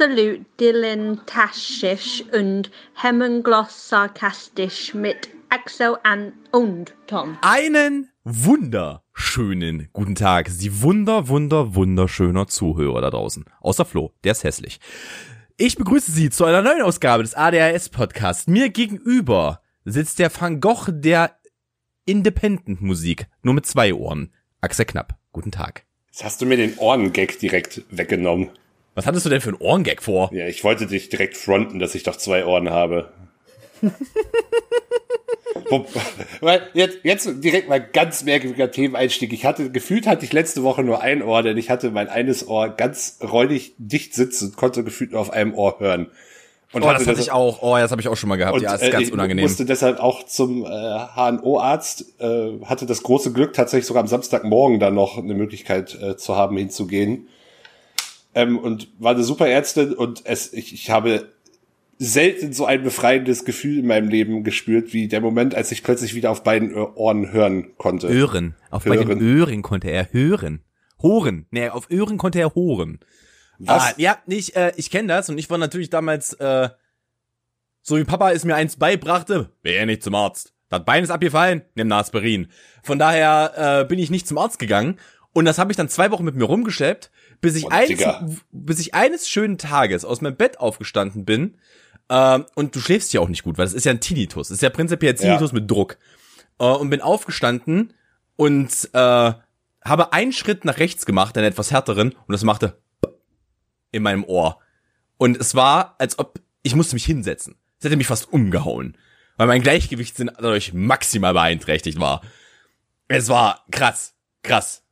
absolut dilettantisch und hemmungslos sarkastisch mit Axel an und Tom. Einen wunderschönen guten Tag, Sie wunder, wunder, wunderschöner Zuhörer da draußen. Außer Flo, der ist hässlich. Ich begrüße Sie zu einer neuen Ausgabe des ADHS Podcasts. Mir gegenüber sitzt der Van Gogh der Independent Musik, nur mit zwei Ohren. Axel Knapp, guten Tag. Jetzt hast du mir den Ohrengag direkt weggenommen. Was hattest du denn für einen Ohrengag vor? Ja, ich wollte dich direkt fronten, dass ich doch zwei Ohren habe. Weil jetzt, jetzt direkt mal ganz merkwürdiger Themeneinstieg. Ich hatte, gefühlt hatte ich letzte Woche nur ein Ohr, denn ich hatte mein eines Ohr ganz räudig dicht sitzen, konnte gefühlt nur auf einem Ohr hören. Und oh, das hatte ich auch. Oh, das habe ich auch schon mal gehabt. Und, ja, ist äh, ganz ich unangenehm. musste deshalb auch zum äh, HNO-Arzt, äh, hatte das große Glück, tatsächlich sogar am Samstagmorgen dann noch eine Möglichkeit äh, zu haben, hinzugehen. Ähm, und war eine super Ärztin und es, ich, ich habe selten so ein befreiendes Gefühl in meinem Leben gespürt, wie der Moment, als ich plötzlich wieder auf beiden Ohren hören konnte. Hören. Auf hören. beiden Ohren konnte er hören. Horen. Nee, auf Ohren konnte er horen. Was? Ah, ja, ich, äh, ich kenne das und ich war natürlich damals, äh, so wie Papa es mir eins beibrachte, wäre nicht zum Arzt. Das Bein ist abgefallen, nimm eine Aspirin. Von daher äh, bin ich nicht zum Arzt gegangen und das habe ich dann zwei Wochen mit mir rumgeschleppt, bis ich, eines, bis ich eines schönen Tages aus meinem Bett aufgestanden bin ähm, und du schläfst ja auch nicht gut, weil das ist ja ein Tinnitus. Das ist ja prinzipiell Tinnitus ja. mit Druck. Äh, und bin aufgestanden und äh, habe einen Schritt nach rechts gemacht, einen etwas härteren, und das machte in meinem Ohr. Und es war, als ob ich musste mich hinsetzen. Es hätte mich fast umgehauen, weil mein Gleichgewichtssinn dadurch maximal beeinträchtigt war. Es war krass, krass.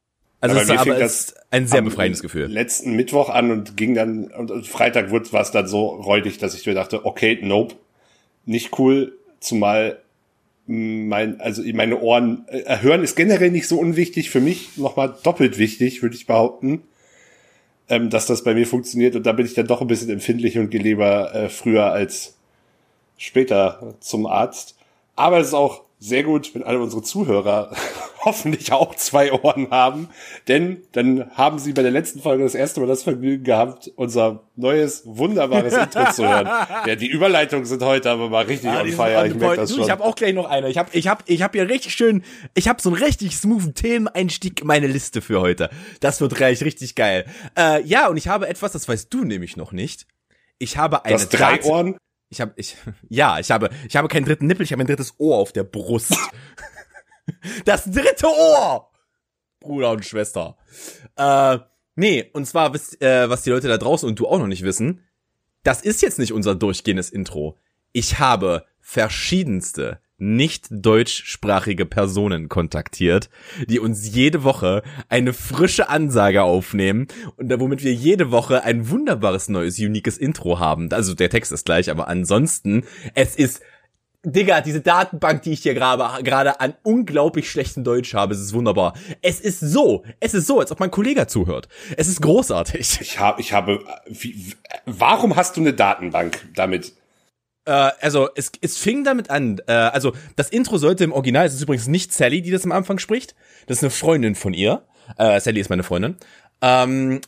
Also aber es ist aber es ein sehr befreiendes Gefühl. Letzten Mittwoch an und ging dann und, Freitag wurde war es dann so räudig, dass ich mir dachte, okay, nope, nicht cool, zumal mein also meine Ohren äh, hören ist generell nicht so unwichtig für mich, nochmal doppelt wichtig, würde ich behaupten, ähm, dass das bei mir funktioniert und da bin ich dann doch ein bisschen empfindlich und gehe lieber äh, früher als später zum Arzt. Aber es ist auch sehr gut, wenn alle unsere Zuhörer hoffentlich auch zwei Ohren haben, denn dann haben sie bei der letzten Folge das erste Mal das Vergnügen gehabt, unser neues, wunderbares Intro zu hören. Ja, die Überleitungen sind heute aber mal richtig ja, on fire. Ich merke das schon. Ich habe auch gleich noch eine. Ich habe ich hab, ich hab hier richtig schön, ich habe so einen richtig smoothen Themeneinstieg in meine Liste für heute. Das wird gleich richtig geil. Äh, ja, und ich habe etwas, das weißt du nämlich noch nicht. Ich habe eine das drei Ohren? Ich habe ich ja, ich habe ich habe keinen dritten Nippel, ich habe ein drittes Ohr auf der Brust. das dritte Ohr. Bruder und Schwester. Äh, nee, und zwar wisst, äh, was die Leute da draußen und du auch noch nicht wissen, das ist jetzt nicht unser durchgehendes Intro. Ich habe verschiedenste nicht deutschsprachige Personen kontaktiert, die uns jede Woche eine frische Ansage aufnehmen und womit wir jede Woche ein wunderbares neues, uniques Intro haben. Also der Text ist gleich, aber ansonsten, es ist Digga, diese Datenbank, die ich hier gerade an unglaublich schlechtem Deutsch habe, es ist wunderbar. Es ist so, es ist so, als ob mein Kollege zuhört. Es ist großartig. Ich habe, ich habe, wie, warum hast du eine Datenbank damit? Äh, also es, es fing damit an, äh, also das Intro sollte im Original, es ist übrigens nicht Sally, die das am Anfang spricht, das ist eine Freundin von ihr, äh, Sally ist meine Freundin, ähm,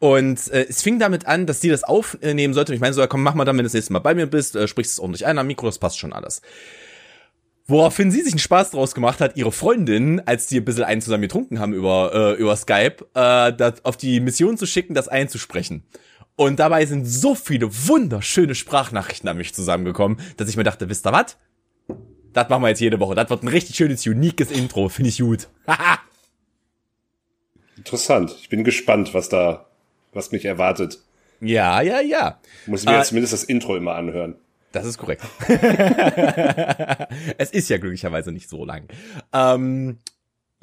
und äh, es fing damit an, dass sie das aufnehmen sollte. Und ich meine so, komm, mach mal dann, wenn du das nächste Mal bei mir bist, äh, sprichst es ordentlich ein am Mikro, das passt schon alles. Woraufhin sie sich einen Spaß draus gemacht hat, ihre Freundin, als die ein bisschen einen zusammen getrunken haben über, äh, über Skype, äh, auf die Mission zu schicken, das einzusprechen. Und dabei sind so viele wunderschöne Sprachnachrichten an mich zusammengekommen, dass ich mir dachte, wisst ihr was? Das machen wir jetzt jede Woche. Das wird ein richtig schönes, uniques Intro. Finde ich gut. Interessant. Ich bin gespannt, was da, was mich erwartet. Ja, ja, ja. Muss ich mir äh, jetzt zumindest das Intro immer anhören. Das ist korrekt. es ist ja glücklicherweise nicht so lang. Ähm,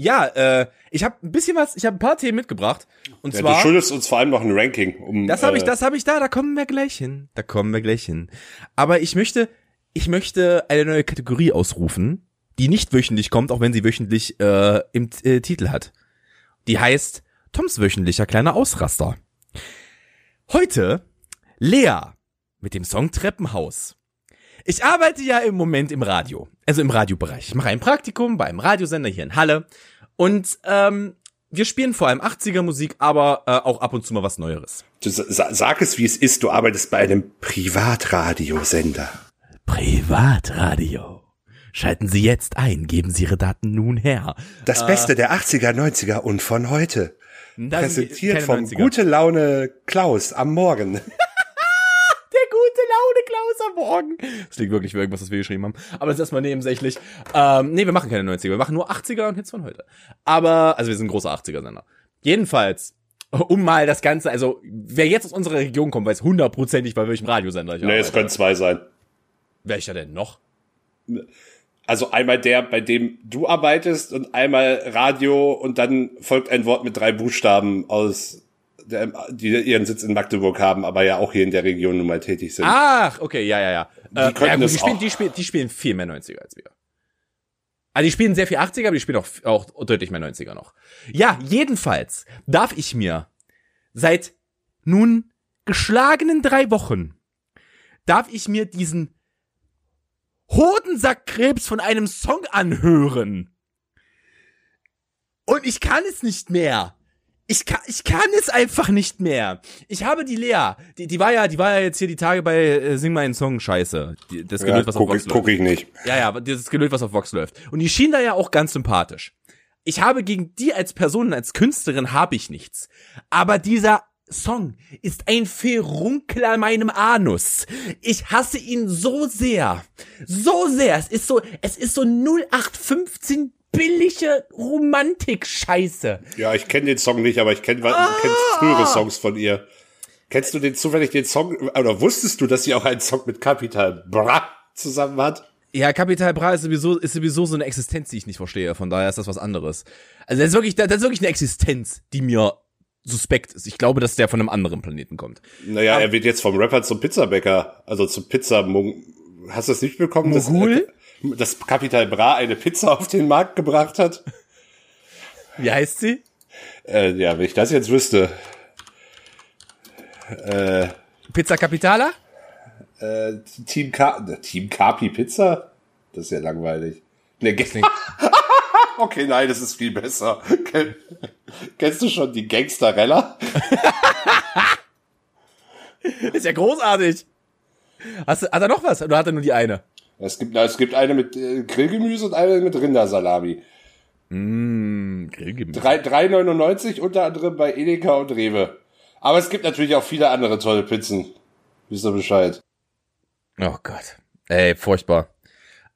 ja, äh, ich habe ein bisschen was, ich habe ein paar Themen mitgebracht. Und ja, zwar. Du schuldest uns vor allem noch ein Ranking. Um, das habe ich, äh, das habe ich da. Da kommen wir gleich hin. Da kommen wir gleich hin. Aber ich möchte, ich möchte eine neue Kategorie ausrufen, die nicht wöchentlich kommt, auch wenn sie wöchentlich äh, im äh, Titel hat. Die heißt Toms wöchentlicher kleiner Ausraster. Heute Lea mit dem Song Treppenhaus. Ich arbeite ja im Moment im Radio, also im Radiobereich. Ich mache ein Praktikum bei einem Radiosender hier in Halle und ähm, wir spielen vor allem 80er Musik, aber äh, auch ab und zu mal was Neueres. Du sa sag es, wie es ist. Du arbeitest bei einem Privatradiosender. Privatradio. Schalten Sie jetzt ein, geben Sie Ihre Daten nun her. Das Beste der 80er, 90er und von heute. Präsentiert vom 90er. Gute Laune Klaus am Morgen. Laune Klaus am Morgen. Das liegt wirklich für irgendwas, was wir geschrieben haben. Aber das ist erstmal nebensächlich. Ähm, nee, wir machen keine 90er. Wir machen nur 80er und Hits von heute. Aber, also wir sind ein großer 80er-Sender. Jedenfalls, um mal das Ganze, also wer jetzt aus unserer Region kommt, weiß hundertprozentig, bei welchem Radiosender ich Nee, es arbeite. können zwei sein. Welcher denn noch? Also einmal der, bei dem du arbeitest und einmal Radio und dann folgt ein Wort mit drei Buchstaben aus, der, die ihren Sitz in Magdeburg haben, aber ja auch hier in der Region nun mal tätig sind. Ach, okay, ja, ja, ja. Äh, könnten ja gut, die, spielen, die, spielen, die spielen viel mehr 90er als wir. Also die spielen sehr viel 80er, aber die spielen auch, auch deutlich mehr 90er noch. Ja, jedenfalls darf ich mir seit nun geschlagenen drei Wochen darf ich mir diesen Hodensackkrebs von einem Song anhören. Und ich kann es nicht mehr. Ich kann, ich kann es einfach nicht mehr. Ich habe die Lea, die, die war ja, die war ja jetzt hier die Tage bei äh, Sing meinen Song Scheiße. Die, das ja, Gelöt, was auf guck, Vox guck läuft. ich nicht. Ja, ja, dieses Gelöt, was auf Vox läuft. Und die schien da ja auch ganz sympathisch. Ich habe gegen die als Person, als Künstlerin habe ich nichts. Aber dieser Song ist ein Ferunkel an meinem Anus. Ich hasse ihn so sehr. So sehr. Es ist so, es ist so 0815 billige Romantik-Scheiße. Ja, ich kenne den Song nicht, aber ich kenne ah. kenn frühere Songs von ihr. Kennst du den zufällig den Song, oder wusstest du, dass sie auch einen Song mit Capital Bra zusammen hat? Ja, Capital Bra ist sowieso, ist sowieso so eine Existenz, die ich nicht verstehe. Von daher ist das was anderes. Also das ist wirklich, das ist wirklich eine Existenz, die mir suspekt ist. Ich glaube, dass der von einem anderen Planeten kommt. Naja, er wird jetzt vom Rapper zum Pizzabäcker, also zum Pizza. Hast du das nicht bekommen? Mogul? Dass, dass Capital Bra eine Pizza auf den Markt gebracht hat? Wie heißt sie? Äh, ja, wenn ich das jetzt wüsste. Äh, Pizza Capitala? äh, Team, Ka Team Capi Pizza? Das ist ja langweilig. Nee, okay, nein, das ist viel besser. Ken Kennst du schon die Gangsterella? ist ja großartig. Hast du, hat er noch was? Oder hat er nur die eine? Es gibt, es gibt eine mit äh, Grillgemüse und eine mit Rindersalami. Mmh, Grillgemüse. 3,99 unter anderem bei Edeka und Rewe. Aber es gibt natürlich auch viele andere tolle Pizzen. Wisst ihr Bescheid? Oh Gott. Ey, furchtbar.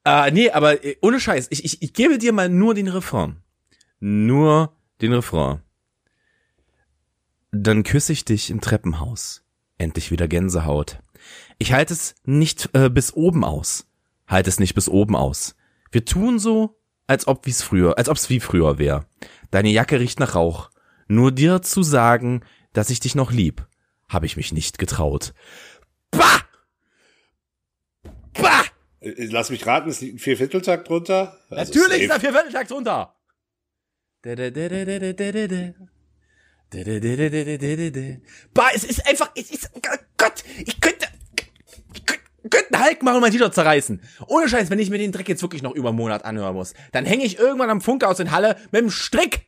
Äh, nee, aber äh, ohne Scheiß, ich, ich, ich gebe dir mal nur den Refrain. Nur den Refrain. Dann küsse ich dich im Treppenhaus. Endlich wieder Gänsehaut. Ich halte es nicht äh, bis oben aus. Halt es nicht bis oben aus. Wir tun so, als ob wie's früher, als ob's wie früher wär. Deine Jacke riecht nach Rauch. Nur dir zu sagen, dass ich dich noch lieb, habe ich mich nicht getraut. Bah! Bah! Äh, Lass mich raten, es liegt ein Viervierteltakt drunter. Also Natürlich ist safe. da Viervierteltakt drunter. Bah, es ist einfach, es ist, oh Gott, ich könnte, ich könnte, ich könnte einen Hulk machen und mein T-Shirt zerreißen. Ohne Scheiß, wenn ich mir den Dreck jetzt wirklich noch über einen Monat anhören muss, dann hänge ich irgendwann am Funke in Halle mit dem Strick.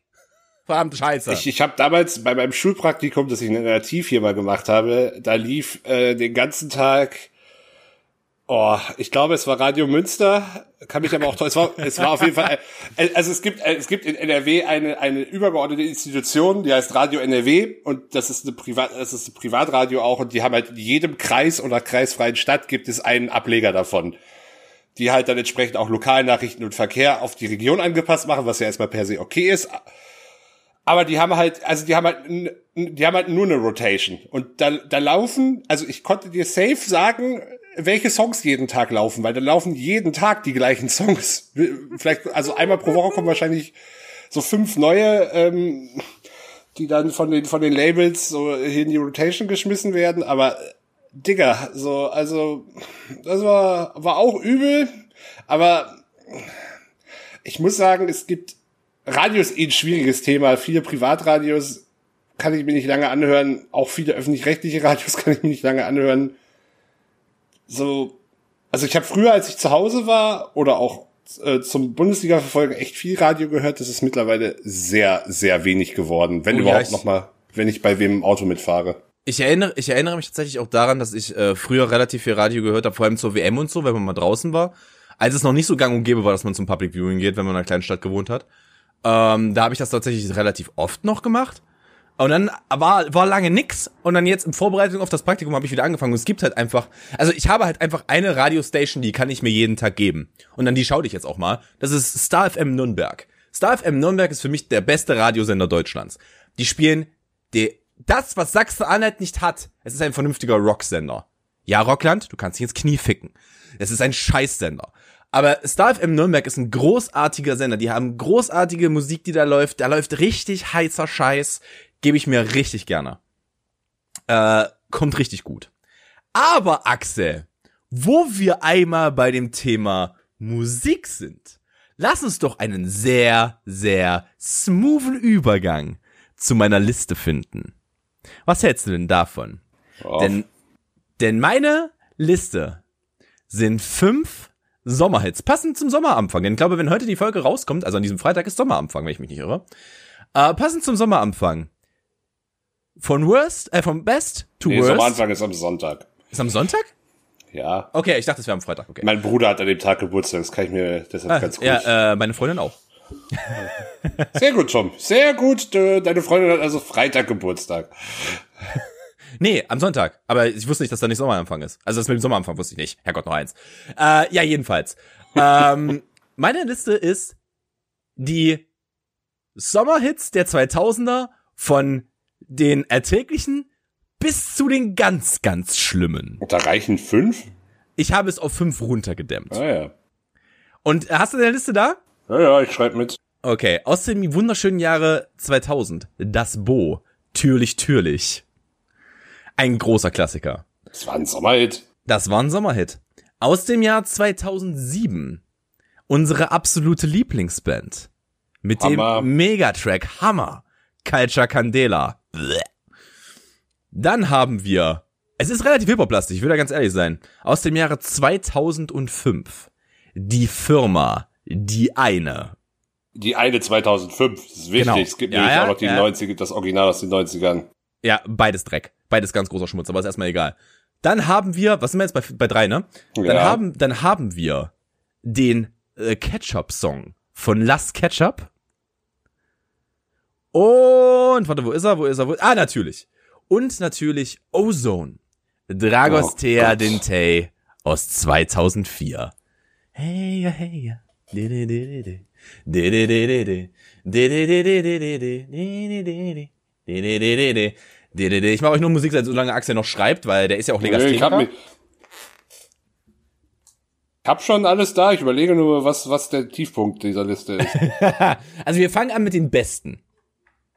Verdammte Scheiße. Ich, ich habe damals bei meinem Schulpraktikum, das ich in einer Nativfirma gemacht habe, da lief äh, den ganzen Tag, oh, ich glaube, es war Radio Münster, kann mich aber auch, es war, es war auf jeden Fall, äh, also es gibt, äh, es gibt in NRW eine, eine übergeordnete Institution, die heißt Radio NRW und das ist eine Privat, das ist ein Privatradio auch und die haben halt in jedem Kreis oder kreisfreien Stadt gibt es einen Ableger davon. Die halt dann entsprechend auch Lokalnachrichten und Verkehr auf die Region angepasst machen, was ja erstmal per se okay ist. Aber die haben halt, also die haben halt, die haben halt nur eine Rotation. Und da, da laufen, also ich konnte dir safe sagen, welche Songs jeden Tag laufen, weil da laufen jeden Tag die gleichen Songs. Vielleicht, also einmal pro Woche kommen wahrscheinlich so fünf neue, ähm, die dann von den, von den Labels so in die Rotation geschmissen werden. Aber, Digga, so, also, das war, war auch übel. Aber ich muss sagen, es gibt Radio ist eh ein schwieriges Thema. Viele Privatradios kann ich mir nicht lange anhören. Auch viele öffentlich-rechtliche Radios kann ich mir nicht lange anhören. So, also ich habe früher, als ich zu Hause war oder auch äh, zum Bundesliga-Verfolgen echt viel Radio gehört. Das ist mittlerweile sehr, sehr wenig geworden. Wenn Oh ja, überhaupt ich- noch mal, wenn ich bei wem im Auto mitfahre. Ich erinnere, ich erinnere mich tatsächlich auch daran, dass ich äh, früher relativ viel Radio gehört habe, vor allem zur WM und so, wenn man mal draußen war. Als es noch nicht so gang und gäbe war, dass man zum Public Viewing geht, wenn man in einer kleinen Stadt gewohnt hat. Ähm, da habe ich das tatsächlich relativ oft noch gemacht. Und dann war, war lange nix. Und dann jetzt in Vorbereitung auf das Praktikum habe ich wieder angefangen. Und es gibt halt einfach, also ich habe halt einfach eine Radiostation, die kann ich mir jeden Tag geben. Und dann die schaue ich jetzt auch mal. Das ist Star FM Nürnberg. Star FM Nürnberg ist für mich der beste Radiosender Deutschlands. Die spielen die, das, was Sachsen-Anhalt nicht hat. Es ist ein vernünftiger Rocksender. Ja, Rockland, du kannst dich ins Knie ficken. Es ist ein Scheißsender. Aber Star FM Nürnberg ist ein großartiger Sender. Die haben großartige Musik, die da läuft. Da läuft richtig heißer Scheiß. Gebe ich mir richtig gerne. Äh, kommt richtig gut. Aber Axel, wo wir einmal bei dem Thema Musik sind, lass uns doch einen sehr, sehr smoothen Übergang zu meiner Liste finden. Was hältst du denn davon? Denn, denn meine Liste sind fünf Sommerhits, passend zum Sommeranfang. Denn ich glaube, wenn heute die Folge rauskommt, also an diesem Freitag ist Sommeranfang, wenn ich mich nicht irre, äh, passend zum Sommeranfang. Von worst, äh, vom best to nee, worst. Sommeranfang ist am Sonntag. Ist am Sonntag? Ja. Okay, ich dachte, es wäre am Freitag. Okay. Mein Bruder hat an dem Tag Geburtstag, das kann ich mir deshalb Ah, ganz gut. ja, äh, meine Freundin auch. Sehr gut, Tom. Sehr gut. Deine Freundin hat also Freitag Geburtstag. Nee, am Sonntag. Aber ich wusste nicht, dass da nicht Sommeranfang ist. Also das mit dem Sommeranfang wusste ich nicht. Herrgott, noch eins. Äh, ja, jedenfalls. ähm, meine Liste ist die Sommerhits der 2000er von den erträglichen bis zu den ganz, ganz schlimmen. Und da reichen fünf? Ich habe es auf fünf runtergedämmt. Ah ja. Und äh, hast du deine Liste da? Ja, ja, ich schreibe mit. Okay, aus dem wunderschönen Jahre 2000. Das Bo. Türlich, türlich. Ein großer Klassiker. Das war ein Sommerhit. Das war ein Sommerhit. Aus dem Jahr 2007. Unsere absolute Lieblingsband. Mit Hammer. dem Megatrack Hammer. Culture Candela. Bleh. Dann haben wir, es ist relativ hip-hop-lastig, ich will da ganz ehrlich sein. Aus dem Jahre 2005. Die Firma, die eine. Die eine 2005. Das ist wichtig. Genau. Es gibt Ja, nämlich ja, auch noch die ja. 90er, das Original aus den 90ern. Ja, beides Dreck. Beides ganz großer Schmutz, aber ist erstmal egal. Dann haben wir, was sind wir jetzt bei, bei drei, ne? Dann Ja. haben, dann haben wir den äh, Ketchup-Song von Las Ketchup. Und, warte, wo ist er? Wo ist er? Wo, ah, natürlich. Und natürlich Ozone. Dragos Oh. Dintei aus 2004. Hey, ja, hey, ja. Ich mache euch nur Musik, solange Axel noch schreibt, weil der ist ja auch ich Legastheniker. mir, ich hab schon alles da. Ich überlege nur, was, was der Tiefpunkt dieser Liste ist. Also wir fangen an mit den Besten.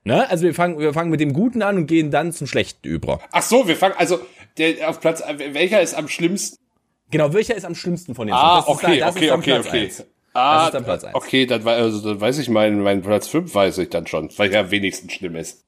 Ne? Also wir fangen, wir fangen mit dem Guten an und gehen dann zum Schlechten über. Ach so, wir fangen, also, der, auf Platz, welcher ist am schlimmsten? Genau, welcher ist am schlimmsten von den Ah, okay, okay, okay, Platz okay. eins. Ah, ist dann Platz eins. okay, dann, also, dann weiß ich meinen, meinen Platz 5 weiß ich dann schon, weil er am wenigsten schlimm ist.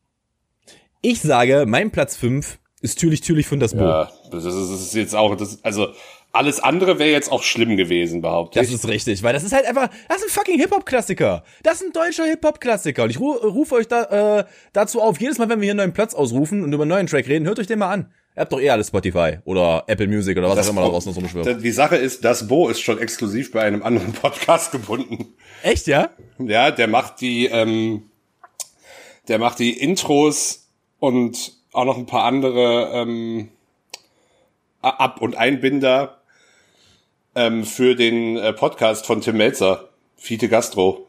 Ich sage, mein Platz 5 ist Türlich Türlich von das Bo. Ja, das ist, das ist jetzt auch, das, also, alles andere wäre jetzt auch schlimm gewesen, behaupte Das ich. ist richtig, weil das ist halt einfach, das ist ein fucking Hip-Hop-Klassiker. Das ist ein deutscher Hip-Hop-Klassiker. Und ich ru rufe euch da, äh, dazu auf, jedes Mal, wenn wir hier einen neuen Platz ausrufen und über einen neuen Track reden, hört euch den mal an. Ihr habt doch eh alles Spotify oder Apple Music oder was Das auch immer da draußen noch rumschwirrt. Die Sache ist, das Bo ist schon exklusiv bei einem anderen Podcast gebunden. Echt, ja? Ja, der macht die, ähm, der macht die Intros und auch noch ein paar andere ähm, Ab- und Einbinder ähm, für den äh, Podcast von Tim Melzer, Fiete Gastro.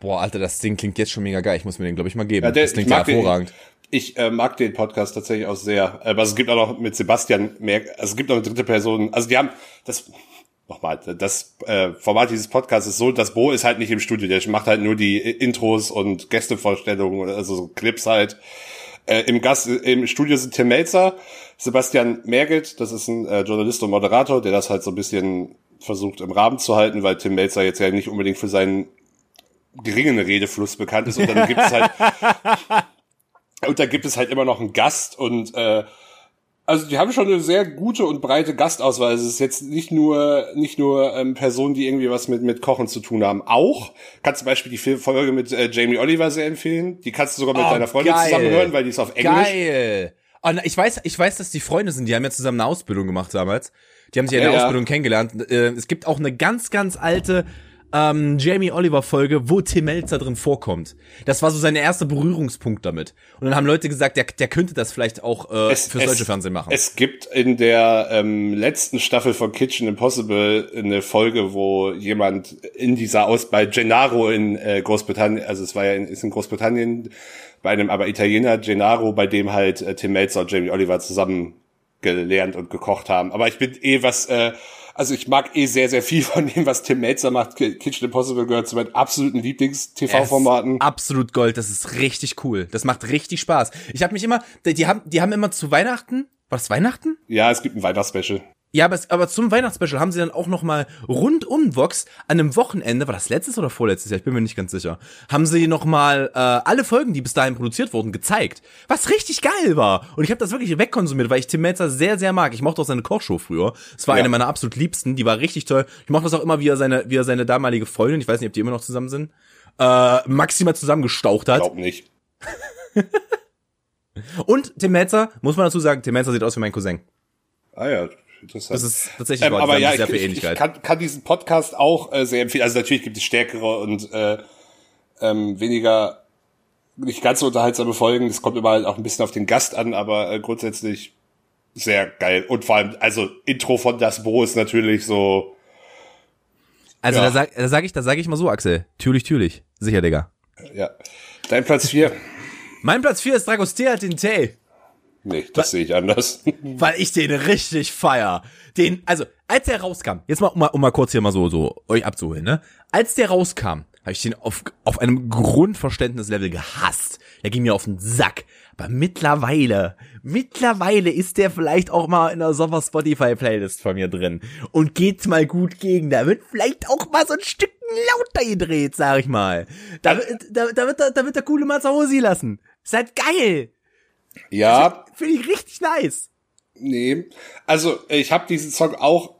Boah, Alter, das Ding klingt jetzt schon mega geil. Ich muss mir den, glaube ich, mal geben. Ja, der- das klingt ja mag den- hervorragend. Ich äh, mag den Podcast tatsächlich auch sehr. Aber es gibt auch noch mit Sebastian mehr, also es gibt noch eine dritte Person. Also die haben das nochmal, das äh, Format dieses Podcasts ist so, das Bo ist halt nicht im Studio, der macht halt nur die Intros und Gästevorstellungen oder also so Clips halt. Äh, Im Gast im Studio sind Tim Melzer, Sebastian Merget, das ist ein äh, Journalist und Moderator, der das halt so ein bisschen versucht im Rahmen zu halten, weil Tim Melzer jetzt ja nicht unbedingt für seinen geringen Redefluss bekannt ist. Und dann gibt es halt und da gibt es halt immer noch einen Gast und äh, Also die haben schon eine sehr gute und breite Gastauswahl. Es ist jetzt nicht nur nicht nur ähm, Personen, die irgendwie was mit mit Kochen zu tun haben. Auch kannst zum Beispiel die Folge mit äh, Jamie Oliver sehr empfehlen. Die kannst du sogar mit Oh, deiner Freundin geil. zusammen hören, weil die ist auf Englisch. Geil. Oh, na, ich weiß, ich weiß, dass die Freunde sind. Die haben ja zusammen eine Ausbildung gemacht damals. Die haben sich in Ja, der ja. Ausbildung kennengelernt. Äh, Es gibt auch eine ganz, ganz alte ähm, Jamie Oliver Folge, wo Tim Melzer drin vorkommt. Das war so sein erster Berührungspunkt damit. Und dann haben Leute gesagt, der, der könnte das vielleicht auch äh, fürs deutsche Fernsehen machen. Es gibt in der ähm, letzten Staffel von Kitchen Impossible eine Folge, wo jemand in dieser Aus bei Gennaro in äh, Großbritannien, also es war ja in, ist in Großbritannien bei einem aber Italiener Gennaro, bei dem halt äh, Tim Melzer und Jamie Oliver zusammen gelernt und gekocht haben. Aber ich bin eh was, äh, also ich mag eh sehr, sehr viel von dem, was Tim Melzer macht. Ki- Kitchen Impossible gehört zu meinen absoluten Lieblings-TV-Formaten. Absolut Gold, das ist richtig cool. Das macht richtig Spaß. Ich habe mich immer, die, die haben, die haben immer zu Weihnachten, war das Weihnachten? Ja, es gibt ein Weihnachtsspecial. Ja, aber, es, aber zum Weihnachtsspecial haben sie dann auch noch mal rund um Vox an einem Wochenende, war das letztes oder vorletztes Jahr, ich bin mir nicht ganz sicher, haben sie noch mal äh, alle Folgen, die bis dahin produziert wurden, gezeigt. Was richtig geil war. Und ich habe das wirklich wegkonsumiert, weil ich Tim Melzer sehr, sehr mag. Ich mochte auch seine Kochshow früher. Es war Ja. eine meiner absolut liebsten, die war richtig toll. Ich mochte das auch immer, wie er seine, wie er seine damalige Freundin, ich weiß nicht, ob die immer noch zusammen sind, äh, maximal zusammengestaucht hat. Glaub nicht. Und Tim Melzer, muss man dazu sagen, Tim Melzer sieht aus wie mein Cousin. Ah ja, interessant. Das ist tatsächlich Ähm, aber ja, ich, sehr viel ich, ich Ähnlichkeit. kann, kann diesen Podcast auch äh, sehr empfehlen. Also natürlich gibt es stärkere und äh, ähm, weniger nicht ganz so unterhaltsame Folgen. Das kommt immer halt auch ein bisschen auf den Gast an, aber äh, grundsätzlich sehr geil. Und vor allem, also Intro von Das Bo ist natürlich so, Also Ja. da sag, da sag ich, da sag ich mal so, Axel. Türlich, türlich. Sicher, Digga. ja. Dein Platz vier Mein Platz 4 ist Dragostea Tinte, Nee, das sehe ich anders. weil ich den richtig feier. Den, also, als der rauskam, jetzt mal, um mal, um mal kurz hier mal so, so euch abzuholen, ne? Als der rauskam, habe ich den auf, auf einem Grundverständnislevel gehasst. Der ging mir auf den Sack. Aber mittlerweile, mittlerweile ist der vielleicht auch mal in einer Sommer Spotify Playlist von mir drin und geht mal gut gegen. Da wird vielleicht auch mal so ein Stück lauter gedreht, sag ich mal. Da, wird- da, da wird der, da wird der coole Mazzarosi lassen. Ist halt geil. Ja, Finde ich richtig nice. Nee. Also, ich habe diesen Song auch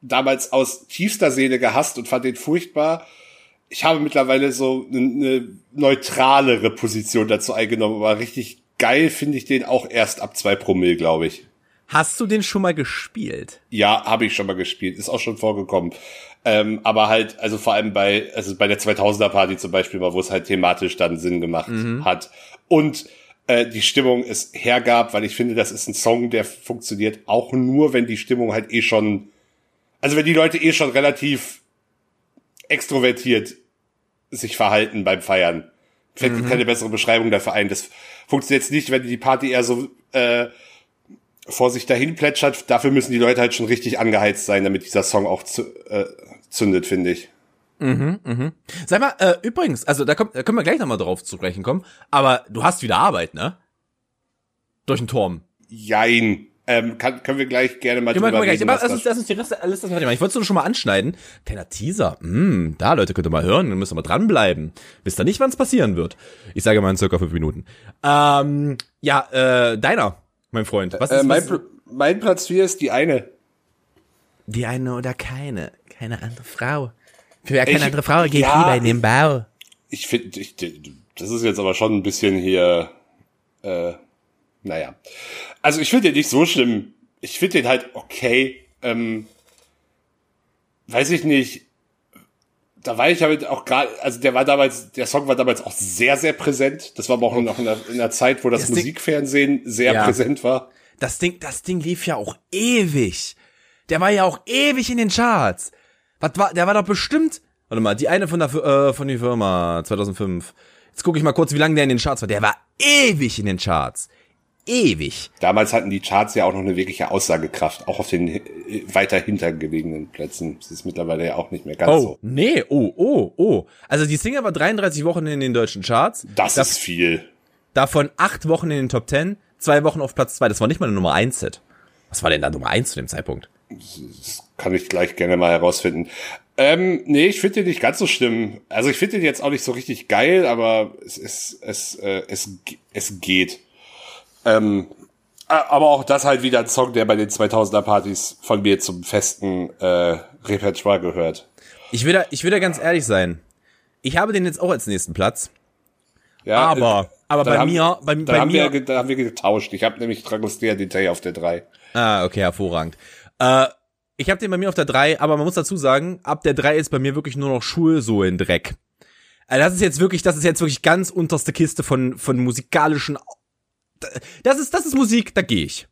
damals aus tiefster Seele gehasst und fand den furchtbar. Ich habe mittlerweile so eine, neutralere Position dazu eingenommen, aber richtig geil finde ich den auch erst ab zwei Promille, glaube ich. Hast du den schon mal gespielt? Ja, habe ich schon mal gespielt, ist auch schon vorgekommen. Ähm, aber halt, also vor allem bei, also bei der 2000er Party zum Beispiel mal, wo es halt thematisch dann Sinn gemacht hat. Und äh, die Stimmung es hergab, weil ich finde, das ist ein Song, der funktioniert auch nur, wenn die Stimmung halt eh schon, also wenn die Leute eh schon relativ extrovertiert sich verhalten beim Feiern. Fällt mir keine bessere Beschreibung dafür ein. Das funktioniert jetzt nicht, wenn die Party eher so äh, vor sich dahin plätschert. Dafür müssen die Leute halt schon richtig angeheizt sein, damit dieser Song auch zu, äh, zündet, finde ich. Sag mal, äh, übrigens, also da, kommt, da können wir gleich nochmal drauf zu sprechen kommen, aber du hast wieder Arbeit, ne? Durch den Turm. Jein. Ähm, kann, können wir gleich gerne mal gleich, reden, lass uns, das- lass uns die Reste, alles das mal. Ich wollte es nur schon mal anschneiden. Kleiner Teaser. Mm, da, Leute, könnt ihr mal hören, dann müsst ihr mal dranbleiben. Wisst ihr nicht, wann es passieren wird. Ich sage mal in circa fünf Minuten. Ähm, ja, äh, deiner, mein Freund. Was ist äh, mein, was, mein Platz 4 ist die eine. Die eine oder keine. Keine andere Frau. Für wer keine Ich- andere Frau geht ja, lieber in den Bau. Ich finde, ich, das ist jetzt aber schon ein bisschen hier, äh, naja. Also ich finde den nicht so schlimm. Ich finde den halt okay. Ähm, weiß ich nicht. Da war ich halt auch gerade, also der war damals, der Song war damals auch sehr, sehr präsent. Das war aber auch noch in einer, in einer Zeit, wo das, Das Ding- Musikfernsehen sehr Ja. präsent war. Das Ding, das Ding lief ja auch ewig. Der war ja auch ewig in den Charts. Was war, der war doch bestimmt, warte mal, die eine von der, äh, von der Firma 2005. Jetzt gucke ich mal kurz, wie lange der in den Charts war. Der war ewig in den Charts. Ewig. Damals hatten die Charts ja auch noch eine wirkliche Aussagekraft, auch auf den äh, weiter hintergelegenen Plätzen. Das ist mittlerweile ja auch nicht mehr ganz Oh, so. nee, oh, oh, oh. Also die Single war 33 Wochen in den deutschen Charts. Das Da- ist viel. Davon acht Wochen in den Top 10, zwei Wochen auf Platz zwei. Das war nicht mal eine Nummer 1 Set. Was war denn da Nummer 1 zu dem Zeitpunkt? Kann ich gleich gerne mal herausfinden. Ähm, nee, ich finde den nicht ganz so schlimm. Also ich finde den jetzt auch nicht so richtig geil, aber es ist, es, äh, es, es geht. Ähm, Aber auch das halt wieder ein Song, der bei den 2000er Partys von mir zum festen äh, Repertoire gehört. Ich will, da, ich will da ganz ehrlich sein. Ich habe den jetzt auch als nächsten Platz. Ja, aber, äh, aber bei haben, mir, bei, bei haben mir. Wir, da haben wir getauscht. Ich habe nämlich Dragostea Detail auf der 3. Ah, okay, hervorragend. Äh, ich habe den bei mir auf der 3, aber man muss dazu sagen, ab der 3 ist bei mir wirklich nur noch Schulsohlen-Dreck. Also das ist jetzt wirklich, das ist jetzt wirklich ganz unterste Kiste von, von musikalischen. Das ist, das ist Musik, da gehe ich.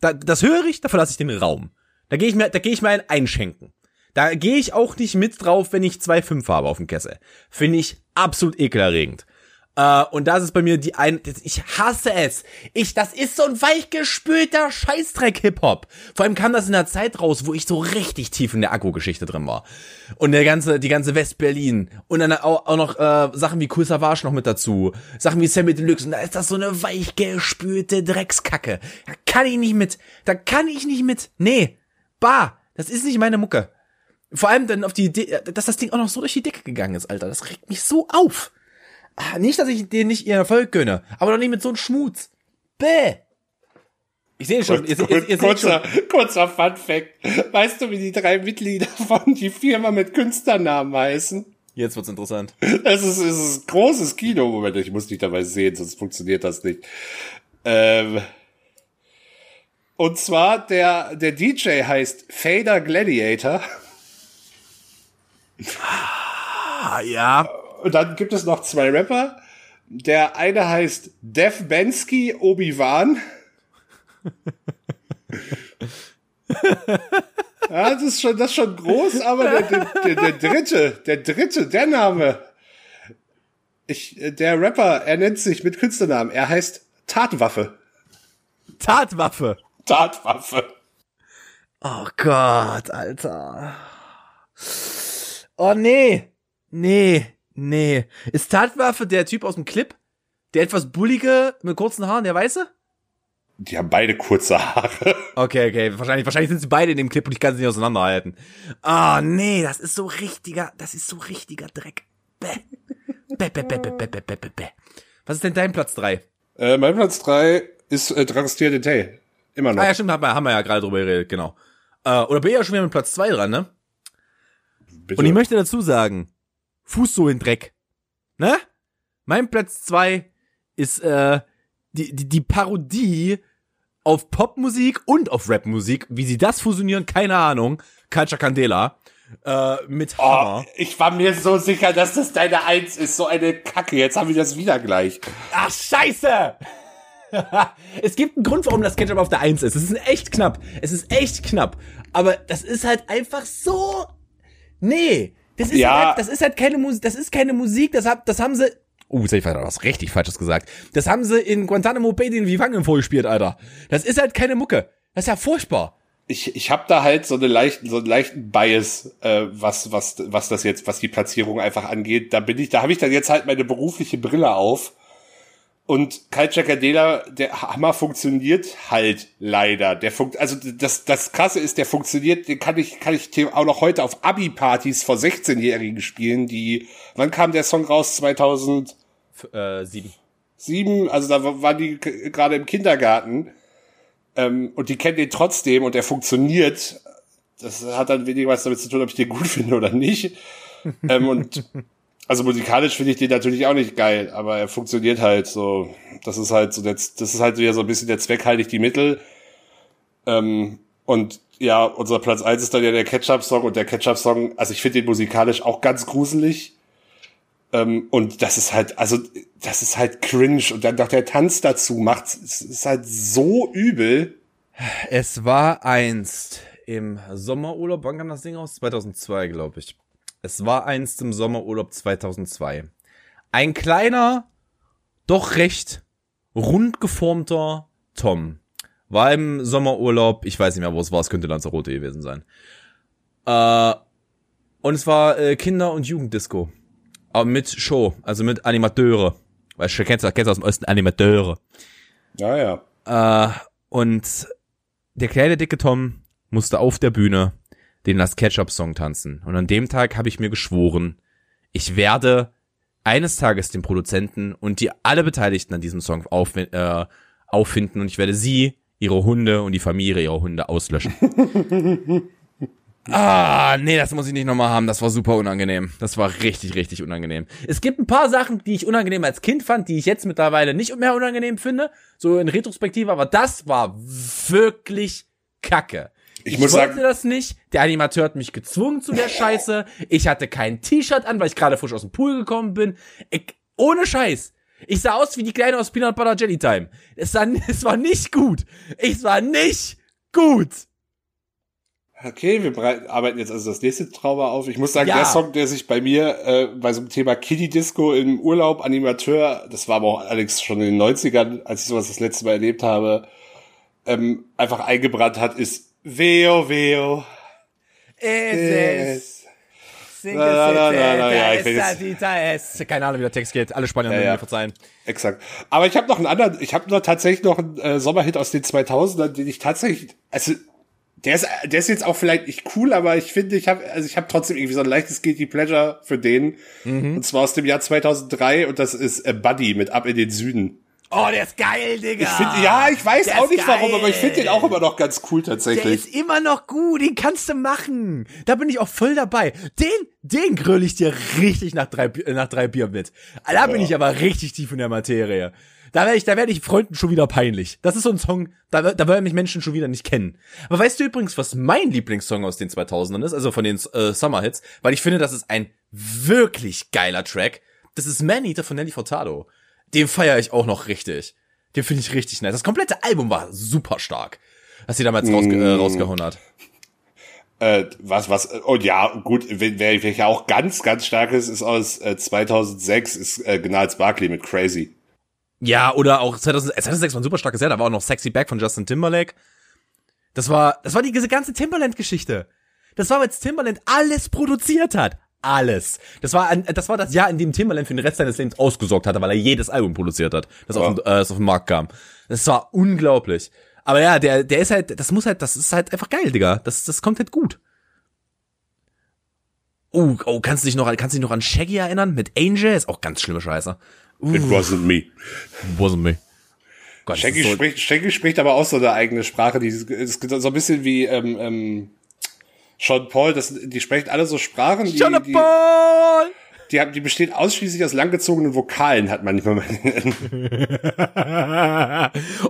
Da, das höre ich, da verlasse ich den Raum. Da gehe ich mir, da gehe ich mir ein Einschenken. Da gehe ich auch nicht mit drauf, wenn ich zwei Fünf habe auf dem Kessel. Finde ich absolut ekelerregend. Äh, und das ist bei mir die ein, ich hasse es. Ich, das ist so ein weichgespülter Scheißdreck Hip-Hop. Vor allem kam das in der Zeit raus, wo ich so richtig tief in der Akku-Geschichte drin war. Und der ganze, die ganze West-Berlin. Und dann auch, auch noch äh, Sachen wie Cool Savage noch mit dazu. Sachen wie Sammy Deluxe. Und da ist das so eine weichgespülte Dreckskacke. Da kann ich nicht mit. Da kann ich nicht mit. Nee. Bah. Das ist nicht meine Mucke. Vor allem dann auf die Idee, dass das Ding auch noch so durch die Decke gegangen ist, Alter. Das regt mich so auf. Ah, nicht, dass ich denen nicht ihren Erfolg gönne, aber doch nicht mit so einem Schmutz. Bäh. Ich sehe schon, ihr, ihr, ihr, ihr kurzer, seht kurzer Fun Fact. Weißt du, wie die drei Mitglieder von die Firma mit Künstlernamen heißen? Jetzt wird's interessant. Es ist, es ist großes Kino. Moment, ich muss dich dabei sehen, sonst funktioniert das nicht. Ähm, und zwar der, der DJ heißt Fader Gladiator. Ah, ja. Und dann gibt es noch zwei Rapper. Der eine heißt Dev Bensky Obi-Wan. ja, das ist schon, das ist schon groß, aber der, der, der, der dritte, der dritte, der Name. Ich, der Rapper, er nennt sich mit Künstlernamen. Er heißt Tatwaffe. Tatwaffe. Tatwaffe. Oh Gott, Alter. Oh nee. Nee. Nee. Ist Tatwaffe der Typ aus dem Clip? Der etwas bullige mit kurzen Haaren, der weiße? Die haben beide kurze Haare. Okay, okay. Wahrscheinlich, wahrscheinlich sind sie beide in dem Clip und ich kann sie nicht auseinanderhalten. Ah, nee, das ist so richtiger, das ist so richtiger Dreck. Bäh. Bäh, bäh, bäh, bäh, bäh, bäh, bäh, bäh. Was ist denn dein Platz drei? Äh, mein Platz drei ist äh, Dragostea Detail. Immer noch. Ah ja, stimmt, haben wir, haben wir ja gerade drüber geredet, genau. Äh, oder bin ich ja schon wieder mit Platz zwei dran, ne? Bitte. Und ich möchte dazu sagen, Fußsohlendreck. Ne? Mein Platz zwei ist äh, die, die, die Parodie auf Popmusik und auf Rapmusik. Wie sie das fusionieren, keine Ahnung. Culture Candela. Äh, mit Hammer. Oh, ich war mir so sicher, dass das deine Eins ist. So eine Kacke. Jetzt haben wir das wieder gleich. Ach, scheiße! es gibt einen Grund, warum das Ketchup auf der Eins ist. Es ist echt knapp. Es ist echt knapp. Aber das ist halt einfach so. Nee. Das ist, Ja. halt, das ist halt keine Musik. Das ist keine Musik. Das, hab, das haben sie. Oh, jetzt hab ich was richtig Falsches gesagt. Das haben sie in Guantanamo Bay den Vivangen vorgespielt, Alter. Das ist halt keine Mucke. Das ist ja furchtbar. Ich, ich habe da halt so eine leichten, so einen leichten Bias, äh, was, was, was das jetzt, was die Platzierung einfach angeht. Da bin ich, da habe ich dann jetzt halt meine berufliche Brille auf. Und Culture Candela, der Hammer funktioniert halt leider. Der funkt, also das, das krasse ist, der funktioniert, den kann ich, kann ich auch noch heute auf Abi-Partys vor 16-Jährigen spielen, die, wann kam der Song raus? 2000? F äh, sieben. sieben, also da waren die gerade im Kindergarten ähm, und die kennen den trotzdem und der funktioniert. Das hat dann weniger was damit zu tun, ob ich den gut finde oder nicht. ähm, und also musikalisch finde ich den natürlich auch nicht geil, aber er funktioniert halt so. Das ist halt so, der, das ist halt wieder so ein bisschen der Zweck, halte ich die Mittel. Ähm, und ja, unser Platz eins ist dann ja der Ketchup-Song und der Ketchup-Song, also ich finde den musikalisch auch ganz gruselig. Ähm, und das ist halt, also, das ist halt cringe. Und dann noch der Tanz dazu macht, es ist halt so übel. Es war einst im Sommerurlaub, wann kam das Ding aus? 2002, glaube ich. Es war einst im Sommerurlaub 2002. Ein kleiner, doch recht rund geformter Tom war im Sommerurlaub, ich weiß nicht mehr, wo es war, es könnte Lanzarote gewesen sein. Äh, und es war äh, Kinder- und Jugenddisco. Aber mit Show, also mit Animateure. Weißt du, kennst du, kennst du aus dem Osten Animateure. Ja, ja. Äh, und der kleine dicke Tom musste auf der Bühne den Last Ketchup Song tanzen. Und an dem Tag habe ich mir geschworen, ich werde eines Tages den Produzenten und die alle Beteiligten an diesem Song auf, äh, auffinden und ich werde sie ihre Hunde und die Familie ihrer Hunde auslöschen. ah, nee, das muss ich nicht nochmal haben. Das war super unangenehm. Das war richtig, richtig unangenehm. Es gibt ein paar Sachen, die ich unangenehm als Kind fand, die ich jetzt mittlerweile nicht mehr unangenehm finde. So in Retrospektive, aber das war wirklich kacke. Ich, ich wollte sagen, das nicht. Der Animateur hat mich gezwungen zu der Scheiße. Ich hatte kein T-Shirt an, weil ich gerade frisch aus dem Pool gekommen bin. Ich, ohne Scheiß. Ich sah aus wie die Kleine aus Peanut Butter Jelly Time. Es, sah, es war nicht gut. Es war nicht gut. Okay, wir arbeiten jetzt also das nächste Trauma auf. Ich muss sagen, ja. der Song, der sich bei mir äh, bei so einem Thema Kiddie Disco im Urlaub, Animateur, das war aber auch Alex schon in den 90ern, als ich sowas das letzte Mal erlebt habe, ähm, einfach eingebrannt hat, ist Veo Veo. Es Single na, na, na, na, ja, ich es. Keine Ahnung, wie der Text geht. Alle Spanier ja, ja. mir verzeihen. Exakt. Aber ich habe noch einen anderen, ich habe noch tatsächlich noch einen äh, Sommerhit aus den 2000ern, den ich tatsächlich, also der ist, der ist jetzt auch vielleicht nicht cool, aber ich finde, ich habe, also ich habe trotzdem irgendwie so ein leichtes Guilty Pleasure für den. Mhm. Und zwar aus dem Jahr 2003 und das ist äh, Buddy mit Ab in den Süden. Oh, der ist geil, Digga. Ich find, ja, ich weiß der auch nicht geil. warum, aber ich finde den auch immer noch ganz cool tatsächlich. Der ist immer noch gut, den kannst du machen. Da bin ich auch voll dabei. Den, den grill ich dir richtig nach drei, nach drei Bier mit. Da ja. bin ich aber richtig tief in der Materie. Da werde ich, da werde ich Freunden schon wieder peinlich. Das ist so ein Song, da, da werden mich Menschen schon wieder nicht kennen. Aber weißt du übrigens, was mein Lieblingssong aus den 2000ern ist, also von den äh, Summer Hits, weil ich finde, das ist ein wirklich geiler Track. Das ist Man Eater von Nelly Furtado. Den feiere ich auch noch richtig. Den finde ich richtig nice. Das komplette Album war super stark, was sie damals rausge äh, mm. rausgehauen hat. Äh, was, was, oh ja, gut, wer, ja auch ganz, ganz stark ist, ist aus äh, 2006, ist äh, Gnals Barkley mit Crazy. Ja, oder auch 2000, 2006 war ein super starkes Jahr, da war auch noch Sexy Back von Justin Timberlake. Das war, das war die, diese ganze Timberland-Geschichte. Das war, als Timberland alles produziert hat alles. Das war, ein, das war das Jahr, in dem Timbaland für den Rest seines Lebens ausgesorgt hatte, weil er jedes Album produziert hat, das, ja. auf, den, äh, das auf den Markt kam. Das war unglaublich. Aber ja, der, der ist halt, das muss halt, das ist halt einfach geil, Digga. Das, das kommt halt gut. Oh, oh, kannst du dich noch, kannst du dich noch an Shaggy erinnern? Mit Angel? Ist auch ganz schlimme Scheiße. Uh. It wasn't me. It wasn't me. Gott, Shaggy, so spricht, Shaggy spricht aber auch so eine eigene Sprache, die ist so ein bisschen wie, ähm, ähm, Sean Paul, das, die sprechen alle so Sprachen, die, Sean die, Paul! Die, die besteht ausschließlich aus langgezogenen Vokalen, hat manchmal.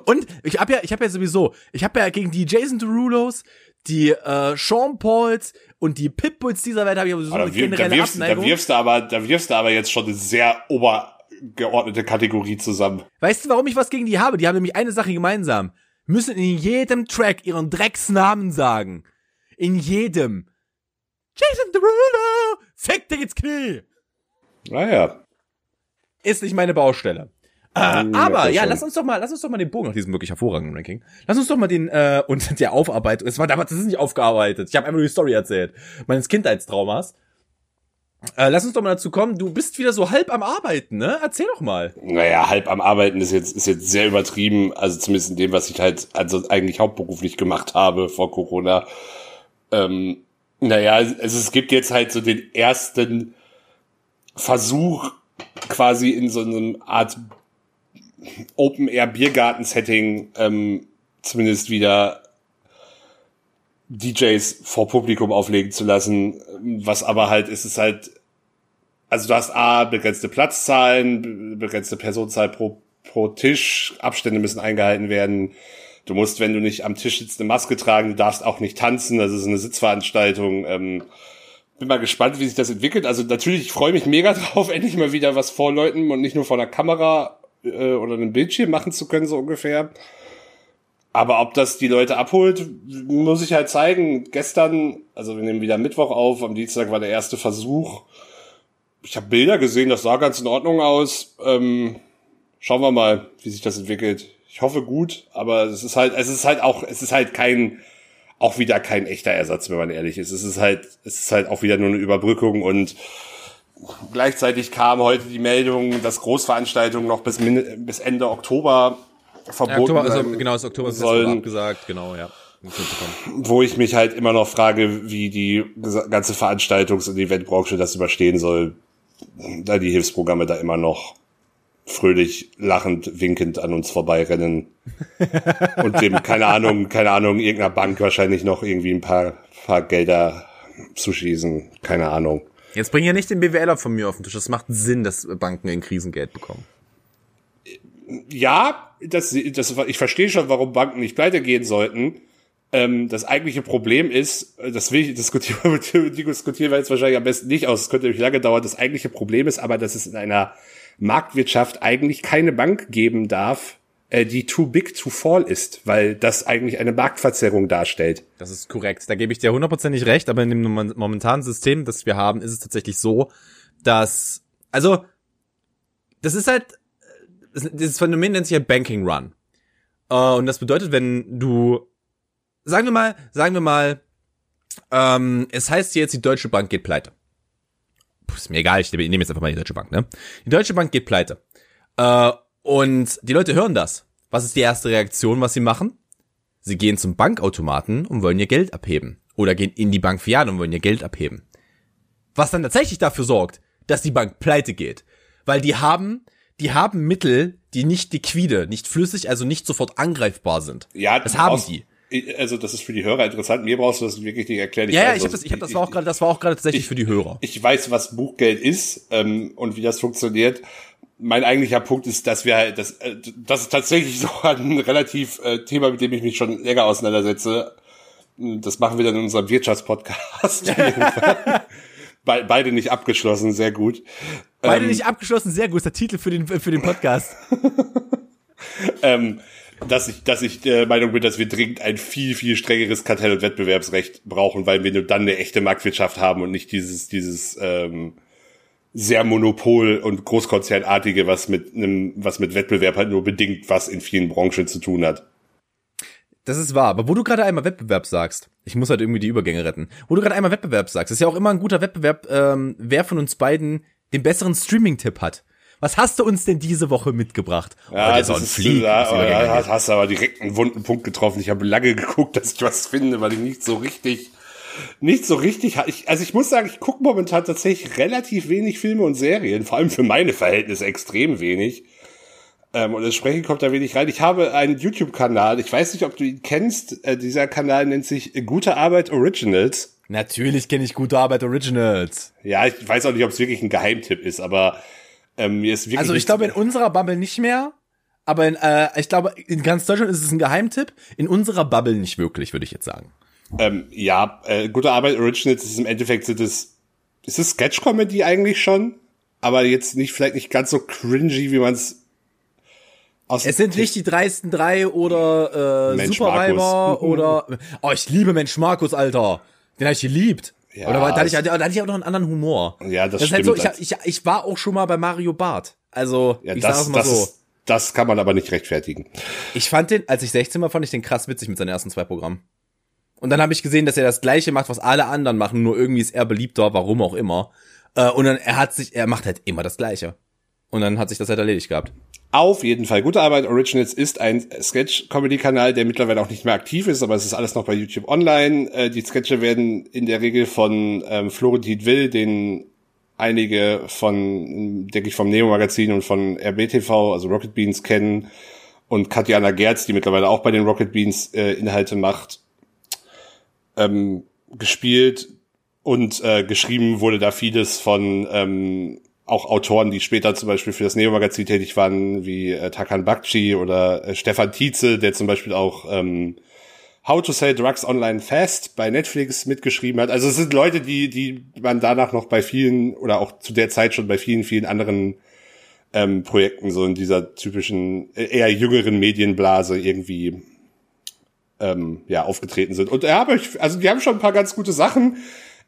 Und ich habe ja, ich habe ja sowieso, ich habe ja gegen die Jason Derulos, die äh, Sean Pauls und die Pitbulls dieser Welt habe ich sowieso eine generelle da wirfst, Da wirfst du aber, da wirfst du aber jetzt schon eine sehr obergeordnete Kategorie zusammen. Weißt du, warum ich was gegen die habe? Die haben nämlich eine Sache gemeinsam. Müssen in jedem Track ihren Drecksnamen sagen. In jedem. Jason Derulo! Fick dich ins Knie! Naja. Ist nicht meine Baustelle. Äh, hm, aber ja, lass uns doch mal, lass uns doch mal den Bogen nach diesem wirklich hervorragenden Ranking. Lass uns doch mal den äh, und der Aufarbeitung. Es war damals, das ist nicht aufgearbeitet. Ich habe einfach nur die Story erzählt meines Kindheitstraumas. Äh, lass uns doch mal dazu kommen. Du bist wieder so halb am Arbeiten, ne? Erzähl doch mal. Naja, halb am Arbeiten ist jetzt ist jetzt sehr übertrieben. Also zumindest in dem, was ich halt also eigentlich hauptberuflich gemacht habe vor Corona. Ähm, naja, also es gibt jetzt halt so den ersten Versuch quasi in so einem Art Open-Air-Biergarten-Setting ähm, zumindest wieder DJs vor Publikum auflegen zu lassen, was aber halt ist es halt, also du hast A, begrenzte Platzzahlen, begrenzte Personenzahl pro, pro Tisch, Abstände müssen eingehalten werden, Du musst, wenn du nicht am Tisch sitzt, eine Maske tragen. Du darfst auch nicht tanzen. Das ist eine Sitzveranstaltung. Ähm, bin mal gespannt, wie sich das entwickelt. Also natürlich, ich freue mich mega drauf, endlich mal wieder was vor Leuten und nicht nur vor einer Kamera äh, oder einem Bildschirm machen zu können, so ungefähr. Aber ob das die Leute abholt, muss ich halt zeigen. Gestern, also wir nehmen wieder Mittwoch auf, am Dienstag war der erste Versuch. Ich habe Bilder gesehen, das sah ganz in Ordnung aus. Ähm, schauen wir mal, wie sich das entwickelt. Ich hoffe gut, aber es ist halt, es ist halt auch, es ist halt kein, auch wieder kein echter Ersatz, wenn man ehrlich ist. Es ist halt, es ist halt auch wieder nur eine Überbrückung und gleichzeitig kam heute die Meldung, dass Großveranstaltungen noch bis, bis Ende Oktober verboten ja, Oktober, also, genau, das Oktober sollen abgesagt, genau, ja. Wo ich mich halt immer noch frage, wie die ganze Veranstaltungs- und Eventbranche das überstehen soll, da die Hilfsprogramme da immer noch fröhlich lachend winkend an uns vorbeirennen. Und dem keine Ahnung keine Ahnung irgendeiner Bank wahrscheinlich noch irgendwie ein paar paar Gelder zu schießen. Keine Ahnung. Jetzt bring ja nicht den BWLer von mir auf den Tisch. Das macht Sinn dass Banken ein Krisengeld bekommen. Ja das das ich verstehe schon warum Banken nicht pleite gehen sollten. Ähm, das eigentliche Problem ist, das will ich diskutieren, diskutieren wir jetzt wahrscheinlich am besten nicht aus, das könnte nämlich lange dauern. Das eigentliche Problem ist aber, dass es in einer Marktwirtschaft eigentlich keine Bank geben darf, äh, die too big to fall ist, weil das eigentlich eine Marktverzerrung darstellt. Das ist korrekt. Da gebe ich dir hundertprozentig recht, aber in dem momentanen System, das wir haben, ist es tatsächlich so, dass, also, das ist halt, dieses Phänomen nennt sich ja Banking Run. Uh, und das bedeutet, wenn du sagen wir mal, sagen wir mal, ähm, es heißt jetzt, die Deutsche Bank geht pleite. Puh, ist mir egal, ich nehme jetzt einfach mal die Deutsche Bank, ne? Die Deutsche Bank geht pleite. Äh, und die Leute hören das. Was ist die erste Reaktion, was sie machen? Sie gehen zum Bankautomaten und wollen ihr Geld abheben. Oder gehen in die Bankfiliale und wollen ihr Geld abheben. Was dann tatsächlich dafür sorgt, dass die Bank pleite geht. Weil die haben, die haben Mittel, die nicht liquide, nicht flüssig, also nicht sofort angreifbar sind. Ja, das haben die also das ist für die Hörer interessant. Mir brauchst du das wirklich nicht erklären. Ich ja, ja, ich habe das, ich hab das war auch gerade, das war auch gerade tatsächlich ich, für die Hörer. Ich weiß, was Buchgeld ist ähm, und wie das funktioniert. Mein eigentlicher Punkt ist, dass wir halt, das, äh, das ist tatsächlich so ein relativ äh, Thema, mit dem ich mich schon länger auseinandersetze. Das machen wir dann in unserem Wirtschaftspodcast. Be beide nicht abgeschlossen, sehr gut. Beide ähm, nicht abgeschlossen, sehr gut. Ist der Titel für den für den Podcast. ähm, dass ich, dass ich der Meinung bin, dass wir dringend ein viel, viel strengeres Kartell- und Wettbewerbsrecht brauchen, weil wir nur dann eine echte Marktwirtschaft haben und nicht dieses, dieses ähm, sehr Monopol- und Großkonzernartige, was mit einem, was mit Wettbewerb halt nur bedingt was in vielen Branchen zu tun hat. Das ist wahr, aber wo du gerade einmal Wettbewerb sagst, ich muss halt irgendwie die Übergänge retten. Wo du gerade einmal Wettbewerb sagst, ist ja auch immer ein guter Wettbewerb, ähm, wer von uns beiden den besseren Streaming-Tipp hat. Was hast du uns denn diese Woche mitgebracht? Ja, oh, das ist, Flieg, da, ja, hast du aber direkt einen wunden Punkt getroffen. Ich habe lange geguckt, dass ich was finde, weil ich nicht so richtig nicht so richtig. Ich, also ich muss sagen, ich gucke momentan tatsächlich relativ wenig Filme und Serien, vor allem für meine Verhältnisse extrem wenig. Ähm, und entsprechend kommt da wenig rein. Ich habe einen YouTube-Kanal, ich weiß nicht, ob du ihn kennst. Äh, dieser Kanal nennt sich Gute Arbeit Originals. Natürlich kenne ich Gute Arbeit Originals. Ja, ich weiß auch nicht, ob es wirklich ein Geheimtipp ist, aber ähm, also ich glaube in unserer Bubble nicht mehr, aber in, äh, ich glaube in ganz Deutschland ist es ein Geheimtipp. In unserer Bubble nicht wirklich, würde ich jetzt sagen. Ähm, ja, äh, gute Arbeit Originals ist im Endeffekt sind es ist es Sketch Comedy eigentlich schon, aber jetzt nicht vielleicht nicht ganz so cringy, wie man es aus es sind nicht die dreisten drei oder äh, Superweiber oder oh ich liebe Mensch Markus Alter, den habe ich geliebt. Ja, Oder da hatte, ich, da hatte ich auch noch einen anderen Humor. Ja, das, das stimmt. Halt so, ich, ich, ich war auch schon mal bei Mario Bart. Also, ja, ich das, sag's mal das so. Ist, das kann man aber nicht rechtfertigen. Ich fand den, als ich 16 war, fand ich den krass witzig mit seinen ersten zwei Programmen. Und dann habe ich gesehen, dass er das gleiche macht, was alle anderen machen, nur irgendwie ist er beliebter, warum auch immer. Äh, und dann, er hat sich, er macht halt immer das Gleiche. Und dann hat sich das halt erledigt gehabt. Auf jeden Fall. Gute Arbeit Originals ist ein Sketch-Comedy-Kanal, der mittlerweile auch nicht mehr aktiv ist, aber es ist alles noch bei YouTube online. Äh, die Sketche werden in der Regel von ähm, Florentin Will, den einige von, denke ich, vom Neo-Magazin und von RBTV, also Rocket Beans kennen, und Katjana Gerz, die mittlerweile auch bei den Rocket Beans äh, Inhalte macht, ähm, gespielt und äh, geschrieben wurde da vieles von ähm, auch Autoren, die später zum Beispiel für das Neo-Magazin tätig waren, wie äh, Takan Bakci oder äh, Stefan Tietze, der zum Beispiel auch ähm, How to Sell Drugs Online Fast bei Netflix mitgeschrieben hat. Also es sind Leute, die, die man danach noch bei vielen oder auch zu der Zeit schon bei vielen, vielen anderen ähm, Projekten so in dieser typischen, äh, eher jüngeren Medienblase irgendwie ähm, ja aufgetreten sind. Und ja, aber ich, also die haben schon ein paar ganz gute Sachen.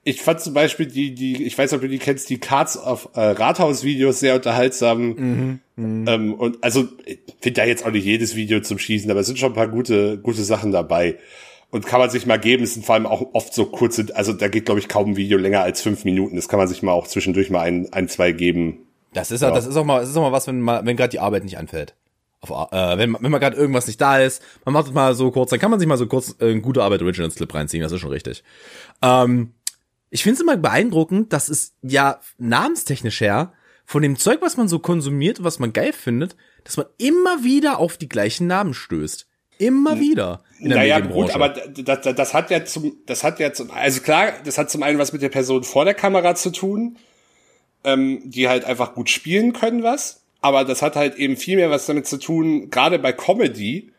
Ich fand zum Beispiel die, die, ich weiß nicht, ob du die kennst, die Cards of äh, Rathaus-Videos sehr unterhaltsam. Mhm, mh. ähm, und also, ich finde da jetzt auch nicht jedes Video zum Schießen, aber es sind schon ein paar gute, gute Sachen dabei. Und kann man sich mal geben, es sind vor allem auch oft so kurze, also da geht, glaube ich, kaum ein Video länger als fünf Minuten. Das kann man sich mal auch zwischendurch mal ein, ein zwei geben. Das ist ja, das ist auch mal, das ist auch mal was, wenn mal, wenn gerade die Arbeit nicht anfällt. Auf, äh, wenn, wenn man gerade irgendwas nicht da ist, man macht mal so kurz, dann kann man sich mal so kurz äh, ein gute Arbeit Originals Clip reinziehen, das ist schon richtig. Ähm, ich finde es immer beeindruckend, dass es ja namenstechnisch her von dem Zeug, was man so konsumiert, was man geil findet, dass man immer wieder auf die gleichen Namen stößt. Immer wieder. In der naja, gut, aber das, das, das hat ja zum, das hat ja zum, also klar, das hat zum einen was mit der Person vor der Kamera zu tun, ähm, die halt einfach gut spielen können was, aber das hat halt eben viel mehr was damit zu tun, gerade bei Comedy,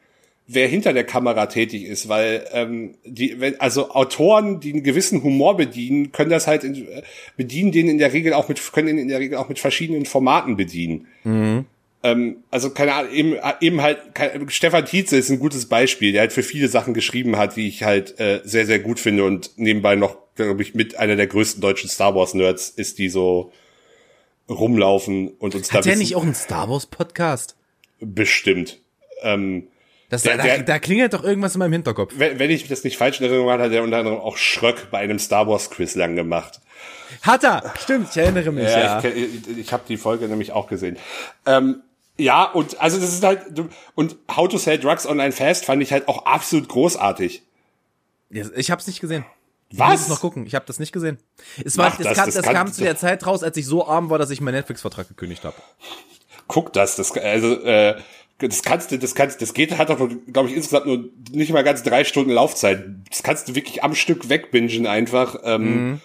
wer hinter der Kamera tätig ist, weil ähm, die, wenn, also Autoren, die einen gewissen Humor bedienen, können das halt in, bedienen den in der Regel auch mit, können ihn in der Regel auch mit verschiedenen Formaten bedienen. Mhm. Ähm, also keine Ahnung, eben, eben halt, kein, Stefan Tietze ist ein gutes Beispiel, der halt für viele Sachen geschrieben hat, die ich halt äh, sehr, sehr gut finde und nebenbei noch, glaube ich, mit einer der größten deutschen Star Wars Nerds ist, die so rumlaufen und uns hat da. Hat der nicht auch einen Star Wars Podcast? Bestimmt. Ähm, das, der, da, da klingelt doch irgendwas in meinem Hinterkopf. Wenn, wenn ich das nicht falsch in Erinnerung hatte, hat er unter anderem auch Schröck bei einem Star Wars Quiz lang gemacht. Hat er, stimmt, ich erinnere mich. Ja, ja. ich, ich, ich habe die Folge nämlich auch gesehen. Ähm, ja, und also das ist halt und How to Sell Drugs Online Fast fand ich halt auch absolut großartig. Ich habe es nicht gesehen. Ich Was? muss es noch gucken. Ich habe das nicht gesehen. Es war, das, das, kam, das, das kam zu der Zeit raus, als ich so arm war, dass ich meinen Netflix-Vertrag gekündigt habe. Guck das, das also äh, das kannst du, das kannst, das geht, hat doch, glaube ich, insgesamt nur nicht mal ganz drei Stunden Laufzeit. Das kannst du wirklich am Stück wegbingen einfach. Ähm, mhm.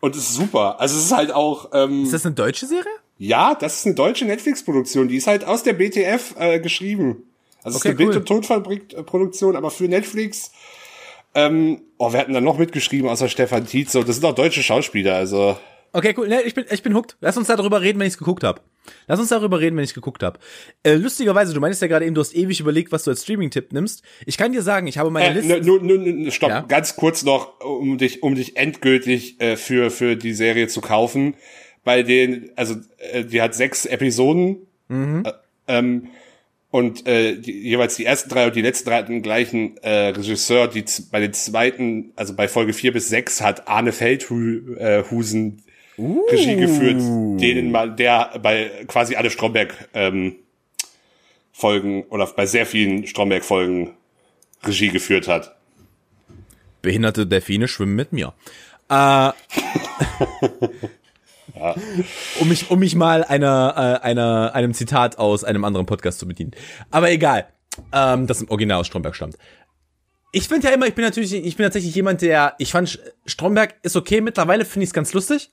Und es ist super. Also es ist halt auch. Ähm, ist das eine deutsche Serie? Ja, das ist eine deutsche Netflix-Produktion. Die ist halt aus der BTF äh, geschrieben. Also okay, es ist eine cool. Bild- und Tonfallproduktion, aber für Netflix. Ähm, oh, wir hatten da noch mitgeschrieben, außer Stefan Tietze. Und das sind auch deutsche Schauspieler, also. Okay, cool. Ne, ich bin, ich bin hooked. Lass uns darüber reden, wenn ich es geguckt habe. Lass uns darüber reden, wenn ich geguckt habe. Äh, lustigerweise, du meinst ja gerade eben, du hast ewig überlegt, was du als Streaming-Tipp nimmst. Ich kann dir sagen, ich habe meine äh, Liste. Nur, nur, nur, stopp, ja? ganz kurz noch, um dich, um dich endgültig äh, für für die Serie zu kaufen bei den, also äh, die hat sechs Episoden mhm. äh, ähm, und äh, die, jeweils die ersten drei und die letzten drei hatten den gleichen äh, Regisseur. Die bei den zweiten, also bei Folge vier bis sechs hat Arne Feldhusen uh. Regie geführt, denen man der bei quasi alle Stromberg ähm, Folgen oder bei sehr vielen Stromberg Folgen Regie geführt hat. Behinderte Delfine schwimmen mit mir. Äh, Ja. Um mich, um mich mal einer, äh, einer, einem Zitat aus einem anderen Podcast zu bedienen. Aber egal, ähm, das im Original aus Stromberg stammt. Ich finde ja immer, ich bin natürlich, ich bin tatsächlich jemand, der, ich fand Stromberg ist okay, mittlerweile finde ich es ganz lustig.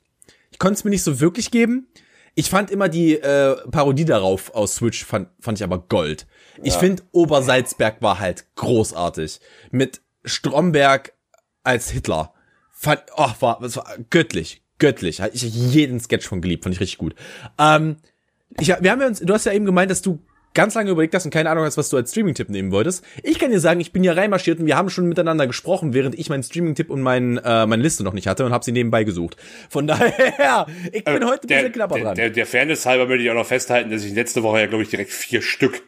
Ich konnte es mir nicht so wirklich geben. Ich fand immer die äh, Parodie darauf aus Switch, fand, fand ich aber Gold. Ich ja. finde, Obersalzberg war halt großartig. Mit Stromberg als Hitler. Fand, oh, war, das war göttlich, göttlich. Ich jeden Sketch von geliebt, fand ich richtig gut. Ähm, ich, wir haben ja uns, du hast ja eben gemeint, dass du ganz lange überlegt hast und keine Ahnung hast, was du als Streaming-Tipp nehmen wolltest. Ich kann dir sagen, ich bin hier reinmarschiert und wir haben schon miteinander gesprochen, während ich meinen Streaming-Tipp und mein, äh, meine Liste noch nicht hatte und habe sie nebenbei gesucht. Von daher, ich bin äh, heute ein bisschen knapper der, dran. Der, der Fairness halber möchte ich auch noch festhalten, dass ich letzte Woche ja, glaube ich, direkt vier Stück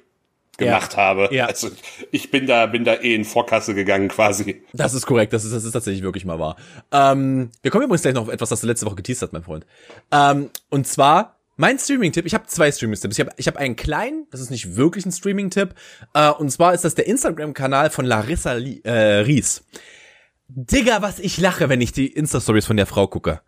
gemacht ja. habe. Ja. Also ich bin da, bin da eh in Vorkasse gegangen quasi. Das ist korrekt, das ist, das ist tatsächlich wirklich mal wahr. Ähm, wir kommen übrigens gleich noch auf etwas, das du letzte Woche geteased hast, mein Freund. Ähm, und zwar mein Streaming-Tipp, ich habe zwei Streaming-Tipps. Ich habe ich hab einen kleinen, das ist nicht wirklich ein Streaming-Tipp, äh, und zwar ist das der Instagram-Kanal von Larissa äh, Ries. Digga, was ich lache, wenn ich die Insta-Stories von der Frau gucke.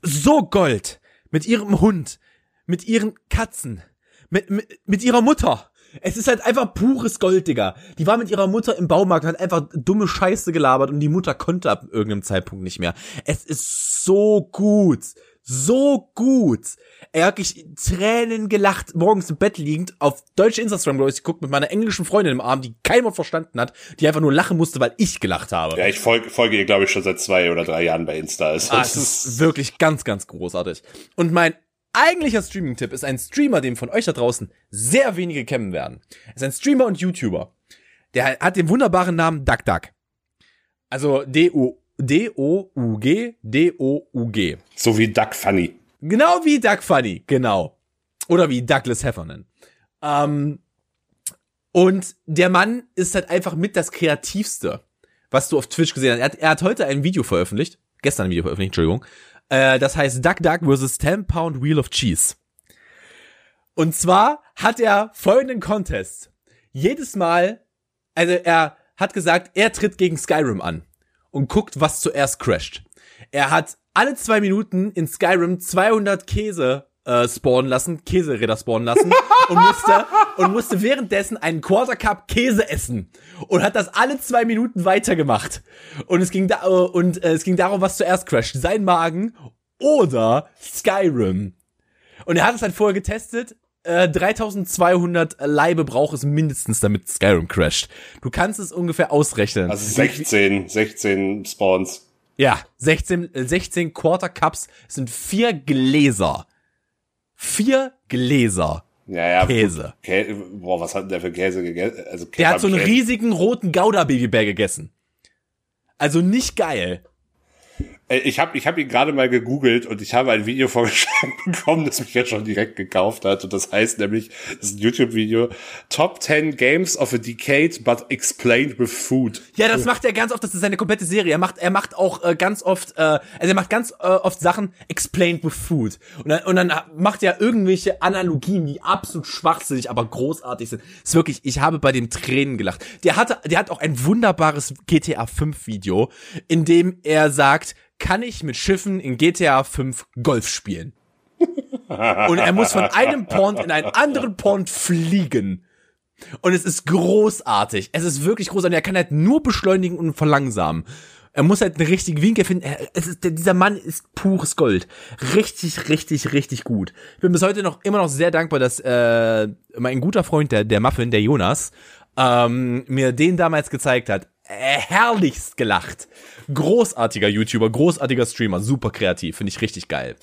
So Gold. Mit ihrem Hund. Mit ihren Katzen. Mit, mit, mit ihrer Mutter. Es ist halt einfach pures Gold, Digga. Die war mit ihrer Mutter im Baumarkt und hat einfach dumme Scheiße gelabert und die Mutter konnte ab irgendeinem Zeitpunkt nicht mehr. Es ist so gut. So gut. Er hat wirklich Tränen gelacht, morgens im Bett liegend, auf deutsche Instagram, glaube ich, geguckt mit meiner englischen Freundin im Arm, die kein Wort verstanden hat, die einfach nur lachen musste, weil ich gelacht habe. Ja, ich folge, folge ihr, glaube ich, schon seit zwei oder drei Jahren bei Insta. Also, ah, es ist wirklich ganz, ganz großartig. Und mein eigentlicher Streaming-Tipp ist ein Streamer, den von euch da draußen sehr wenige kennen werden. Er ist ein Streamer und YouTuber. Der hat den wunderbaren Namen Duck Duck. Also D-O, D-O-U-G, D-O-U-G. So wie Duck Funny. Genau wie Duck Funny, genau. Oder wie Douglas Heffernan. Ähm, und der Mann ist halt einfach mit das Kreativste, was du auf Twitch gesehen hast. Er hat, er hat heute ein Video veröffentlicht, gestern ein Video veröffentlicht, Entschuldigung, äh, das heißt Duck Duck vs. 10 Pound Wheel of Cheese. Und zwar hat er folgenden Contest. Jedes Mal, also er hat gesagt, er tritt gegen Skyrim an und guckt, was zuerst crasht. Er hat alle zwei Minuten in Skyrim 200 Käse äh, spawnen lassen, Käseräder spawnen lassen und musste und musste währenddessen einen Quarter Cup Käse essen und hat das alle zwei Minuten weitergemacht. Und es ging da äh, und äh, es ging darum, was zuerst crasht, sein Magen oder Skyrim. Und er hat es halt vorher getestet. Äh, 3200 Leibe braucht es mindestens, damit Skyrim crasht. Du kannst es ungefähr ausrechnen. Also 16, 16 Spawns. Ja, 16, 16 Quarter Cups sind vier Gläser. Vier Gläser. Ja, ja. Käse. Kä Boah, was hat denn der für Käse gegessen? Also, Der hat so einen Käse. riesigen roten Gouda-Babybär gegessen. Also nicht geil. Äh, Ich habe ich hab ihn gerade mal gegoogelt und ich habe ein Video vorgeschlagen bekommen, das mich jetzt schon direkt gekauft hat. Und das heißt nämlich, das ist ein YouTube-Video, Top 10 Games of a Decade, but explained with food. Ja, das macht er ganz oft, das ist seine komplette Serie. Er macht, er macht auch äh, ganz oft, äh, also er macht ganz äh, oft Sachen explained with food. Und dann, und dann macht er irgendwelche Analogien, die absolut schwachsinnig, aber großartig sind. ist wirklich, ich habe bei dem Tränen gelacht. Der hatte, der hat auch ein wunderbares GTA 5 Video, in dem er sagt, kann ich mit Schiffen in GTA 5 Golf spielen? Und er muss von einem Pond in einen anderen Pond fliegen. Und es ist großartig. Es ist wirklich großartig. Er kann halt nur beschleunigen und verlangsamen. Er muss halt einen richtigen Winkel finden. Es ist, dieser Mann ist pures Gold. Richtig, richtig, richtig gut. Ich bin bis heute noch immer noch sehr dankbar, dass äh, mein guter Freund, der, der Muffin, der Jonas, ähm, mir den damals gezeigt hat. Herrlichst gelacht. Großartiger YouTuber, großartiger Streamer, super kreativ, finde ich richtig geil.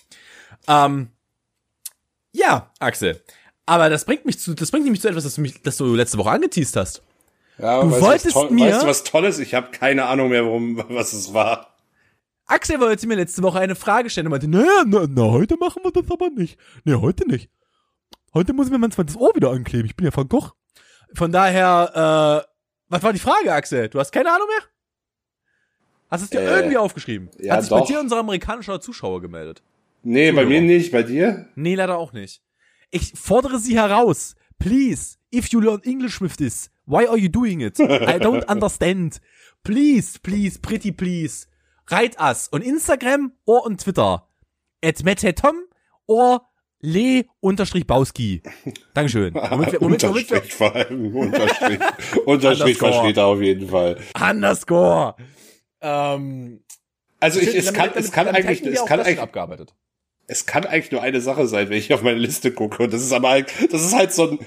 Ähm, ja, Axel. Aber das bringt mich zu, das bringt mich zu etwas, das du, mich, das du letzte Woche angeteased hast. Ja, Du weißt wolltest was mir- Weißt du was Tolles? Ich habe keine Ahnung mehr, warum, was es war. Axel wollte mir letzte Woche eine Frage stellen und meinte, naja, na, na, heute machen wir das aber nicht. Nee, heute nicht. Heute muss ich mir mein zweites Ohr wieder ankleben. Ich bin ja Van Gogh. Von daher, äh, was war die Frage, Axel? Du hast keine Ahnung mehr? Hast es dir Äh, irgendwie aufgeschrieben? ja, Hat sich bei doch. dir unser amerikanischer Zuschauer gemeldet? Nee, bei Zuhörer. mir nicht, bei dir? Nee, leider auch nicht. Ich fordere Sie heraus. Please, if you learn English with this, why are you doing it? I don't understand. Please, please, pretty please. Write us on Instagram or on Twitter. At Tom or le-bauski. Dankeschön. Womit womit, womit Unterstrich vor allem. Unterstrich. Unterstrich versteht er auf jeden Fall. underscore. Ähm, Also ich, es kann, es kann eigentlich, es kann eigentlich, abgearbeitet. es kann eigentlich nur eine Sache sein, wenn ich auf meine Liste gucke. Und das ist aber halt, das ist halt so ein,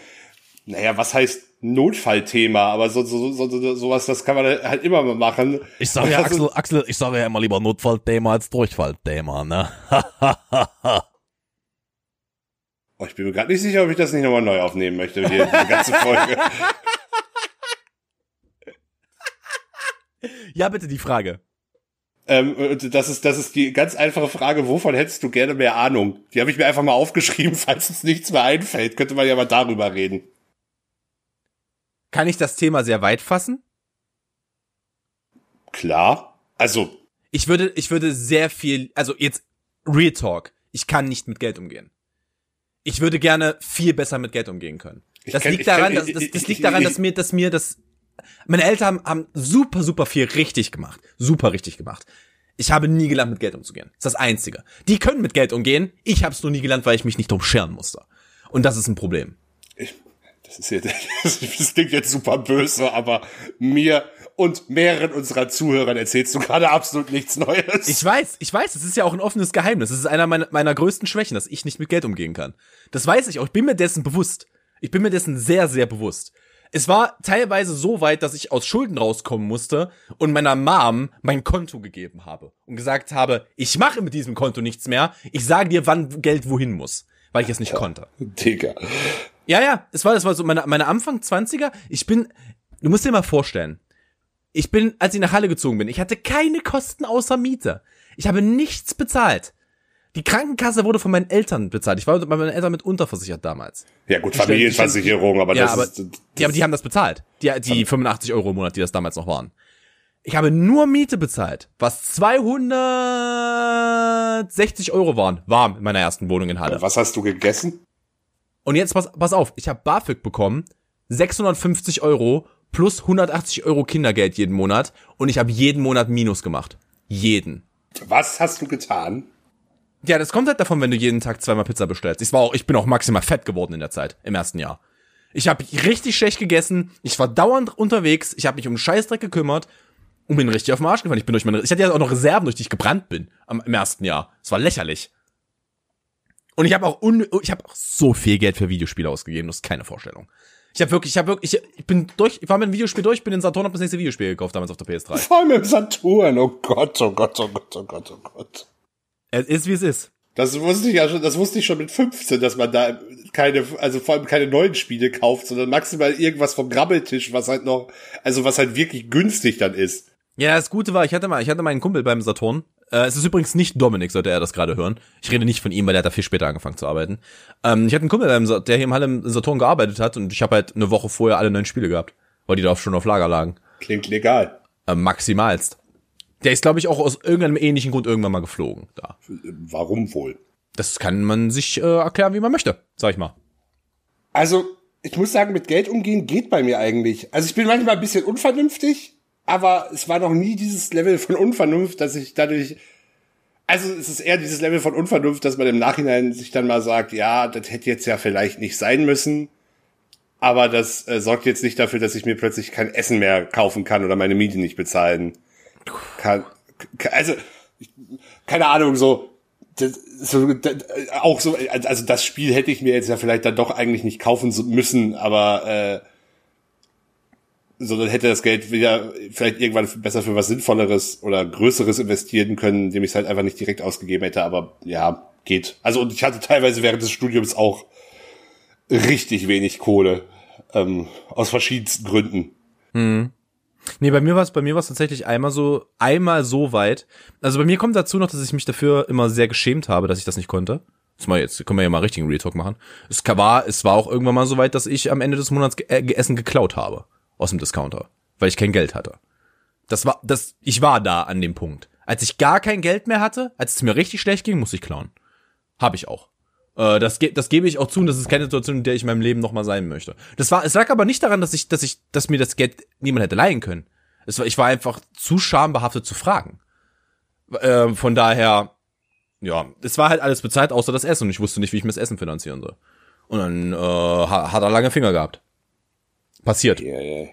naja, was heißt Notfallthema, aber so, so, so, so, sowas, das kann man halt immer mal machen. Ich sage ja, Also- Axel, Axel, ich sage ja immer lieber Notfallthema als Durchfallthema, ne? Oh, ich bin mir gerade nicht sicher, ob ich das nicht nochmal neu aufnehmen möchte, hier, die ganze Folge. ja, bitte die Frage. ähm, das ist, das ist die ganz einfache Frage, wovon hättest du gerne mehr Ahnung? Die habe ich mir einfach mal aufgeschrieben, falls uns nichts mehr einfällt, könnte man ja mal darüber reden. Kann ich das Thema sehr weit fassen? Klar. Also, Ich würde, ich würde sehr viel, also jetzt Real Talk. Ich kann nicht mit Geld umgehen. Ich würde gerne viel besser mit Geld umgehen können. Das kenn- liegt ich kenn- daran, dass, das, das ich- liegt daran, ich- dass mir, dass mir das, meine Eltern haben, haben super, super viel richtig gemacht. Super richtig gemacht. Ich habe nie gelernt, mit Geld umzugehen. Das ist das Einzige. Die können mit Geld umgehen. Ich habe es nur nie gelernt, weil ich mich nicht drum scheren musste. Und das ist ein Problem. ich, das ist jetzt, das klingt jetzt super böse, aber mir und mehreren unserer Zuhörern erzählst du gerade absolut nichts Neues. Ich weiß, ich weiß, es ist ja auch ein offenes Geheimnis. Es ist einer meiner, meiner größten Schwächen, dass ich nicht mit Geld umgehen kann. Das weiß ich auch. Ich bin mir dessen bewusst. Ich bin mir dessen sehr, sehr bewusst. Es war teilweise so weit, dass ich aus Schulden rauskommen musste und meiner Mom mein Konto gegeben habe und gesagt habe, ich mache mit diesem Konto nichts mehr. Ich sage dir, wann Geld wohin muss, weil ich es nicht konnte. Digga. Ja, ja, es war, das war so meine, meine Anfang 20er. Ich bin, du musst dir mal vorstellen. Ich bin, als ich nach Halle gezogen bin, ich hatte keine Kosten außer Miete. Ich habe nichts bezahlt. Die Krankenkasse wurde von meinen Eltern bezahlt. Ich war bei meinen Eltern mit unterversichert damals. Ja gut, Familienversicherung, aber ja, das aber, ist, das, die, aber die haben das bezahlt. Die, die 85 Euro im Monat, die das damals noch waren. Ich habe nur Miete bezahlt, was 260 Euro waren, warm in meiner ersten Wohnung in Halle. was hast du gegessen? Und jetzt pass, pass auf, ich habe BAföG bekommen, 650 Euro plus 180 Euro Kindergeld jeden Monat und ich habe jeden Monat Minus gemacht. Jeden. Was hast du getan? Ja, das kommt halt davon, wenn du jeden Tag zweimal Pizza bestellst. Ich war auch, ich bin auch maximal fett geworden in der Zeit, im ersten Jahr. Ich habe richtig schlecht gegessen, ich war dauernd unterwegs, ich habe mich um Scheißdreck gekümmert und bin richtig auf den Arsch gefallen. Ich bin durch meine, ich hatte ja auch noch Reserven, durch die ich gebrannt bin am, im ersten Jahr. Es war lächerlich. Und ich habe auch un, ich habe auch so viel Geld für Videospiele ausgegeben, das ist keine Vorstellung. Ich habe wirklich, ich habe wirklich, ich, ich bin durch, ich war mit dem Videospiel durch, bin in Saturn hab das nächste Videospiel gekauft damals auf der PS3. Vor allem im Saturn, oh Gott, oh Gott, oh Gott, oh Gott, oh Gott. Es ist wie es ist. Das wusste ich ja schon, das wusste ich schon mit 15, dass man da keine, also vor allem keine neuen Spiele kauft, sondern maximal irgendwas vom Grabbeltisch, was halt noch, also was halt wirklich günstig dann ist. Ja, das Gute war, ich hatte mal, ich hatte meinen Kumpel beim Saturn. Äh, es ist übrigens nicht Dominik, sollte er das gerade hören. Ich rede nicht von ihm, weil der hat da viel später angefangen zu arbeiten. Ähm, ich hatte einen Kumpel, beim, der hier im Halle im Saturn gearbeitet hat und ich habe halt eine Woche vorher alle neuen Spiele gehabt, weil die da schon auf Lager lagen. Klingt legal. Äh, maximalst. Der ist, glaube ich, auch aus irgendeinem ähnlichen Grund irgendwann mal geflogen. Da. Warum wohl? Das kann man sich äh, erklären, wie man möchte, sag ich mal. Also, ich muss sagen, mit Geld umgehen geht bei mir eigentlich. Also ich bin manchmal ein bisschen unvernünftig, aber es war noch nie dieses Level von Unvernunft, dass ich dadurch. Also es ist eher dieses Level von Unvernunft, dass man im Nachhinein sich dann mal sagt, ja, das hätte jetzt ja vielleicht nicht sein müssen. Aber das äh, sorgt jetzt nicht dafür, dass ich mir plötzlich kein Essen mehr kaufen kann oder meine Miete nicht bezahlen kann. Also, keine Ahnung, so, das, so das, auch so, also das Spiel hätte ich mir jetzt ja vielleicht dann doch eigentlich nicht kaufen müssen, aber äh, sondern hätte das Geld wieder vielleicht irgendwann besser für was Sinnvolleres oder Größeres investieren können, indem ich es halt einfach nicht direkt ausgegeben hätte, aber ja, geht. Also und ich hatte teilweise während des Studiums auch richtig wenig Kohle. Ähm, aus verschiedensten Gründen. Hm. Nee, bei mir war es bei mir war es tatsächlich einmal so einmal so weit. Also bei mir kommt dazu noch, dass ich mich dafür immer sehr geschämt habe, dass ich das nicht konnte. Jetzt mal jetzt können wir ja mal richtigen Retalk machen. Es war es war auch irgendwann mal so weit, dass ich am Ende des Monats äh, Essen geklaut habe aus dem Discounter, weil ich kein Geld hatte. Das war das ich war da an dem Punkt. Als ich gar kein Geld mehr hatte, als es mir richtig schlecht ging, musste ich klauen. Habe ich auch. Äh, das, ge das gebe ich auch zu und das ist keine Situation, in der ich in meinem Leben nochmal sein möchte. Das war, es lag aber nicht daran, dass ich, dass ich, dass mir das Geld niemand hätte leihen können. Es war, ich war einfach zu schambehaftet zu fragen. Äh, von daher, ja, es war halt alles bezahlt, außer das Essen und ich wusste nicht, wie ich mir das Essen finanzieren soll. Und dann äh, hat er lange Finger gehabt. Passiert. Yeah.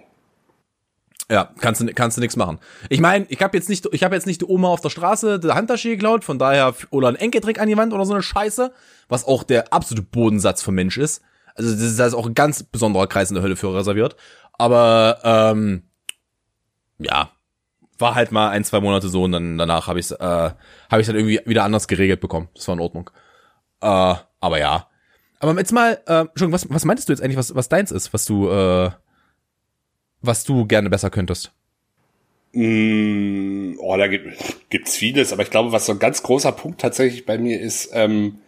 Ja, kannst du kannst du nichts machen. Ich meine, ich habe jetzt nicht ich habe jetzt nicht die Oma auf der Straße die Handtasche geklaut, von daher oder ein Enkeltrick an die Wand oder so eine Scheiße, was auch der absolute Bodensatz vom Mensch ist. Also das ist, ist auch ein ganz besonderer Kreis in der Hölle für reserviert, aber ähm, ja, war halt mal ein, zwei Monate so und dann danach habe ich äh, habe ich dann irgendwie wieder anders geregelt bekommen. Das war in Ordnung. Äh, aber ja. Aber jetzt mal, äh, Entschuldigung, was, was meintest du jetzt eigentlich, was, was deins ist, was du äh, was du gerne besser könntest? Mm, oh, da gibt, gibt's vieles, aber ich glaube, was so ein ganz großer Punkt tatsächlich bei mir ist, ähm,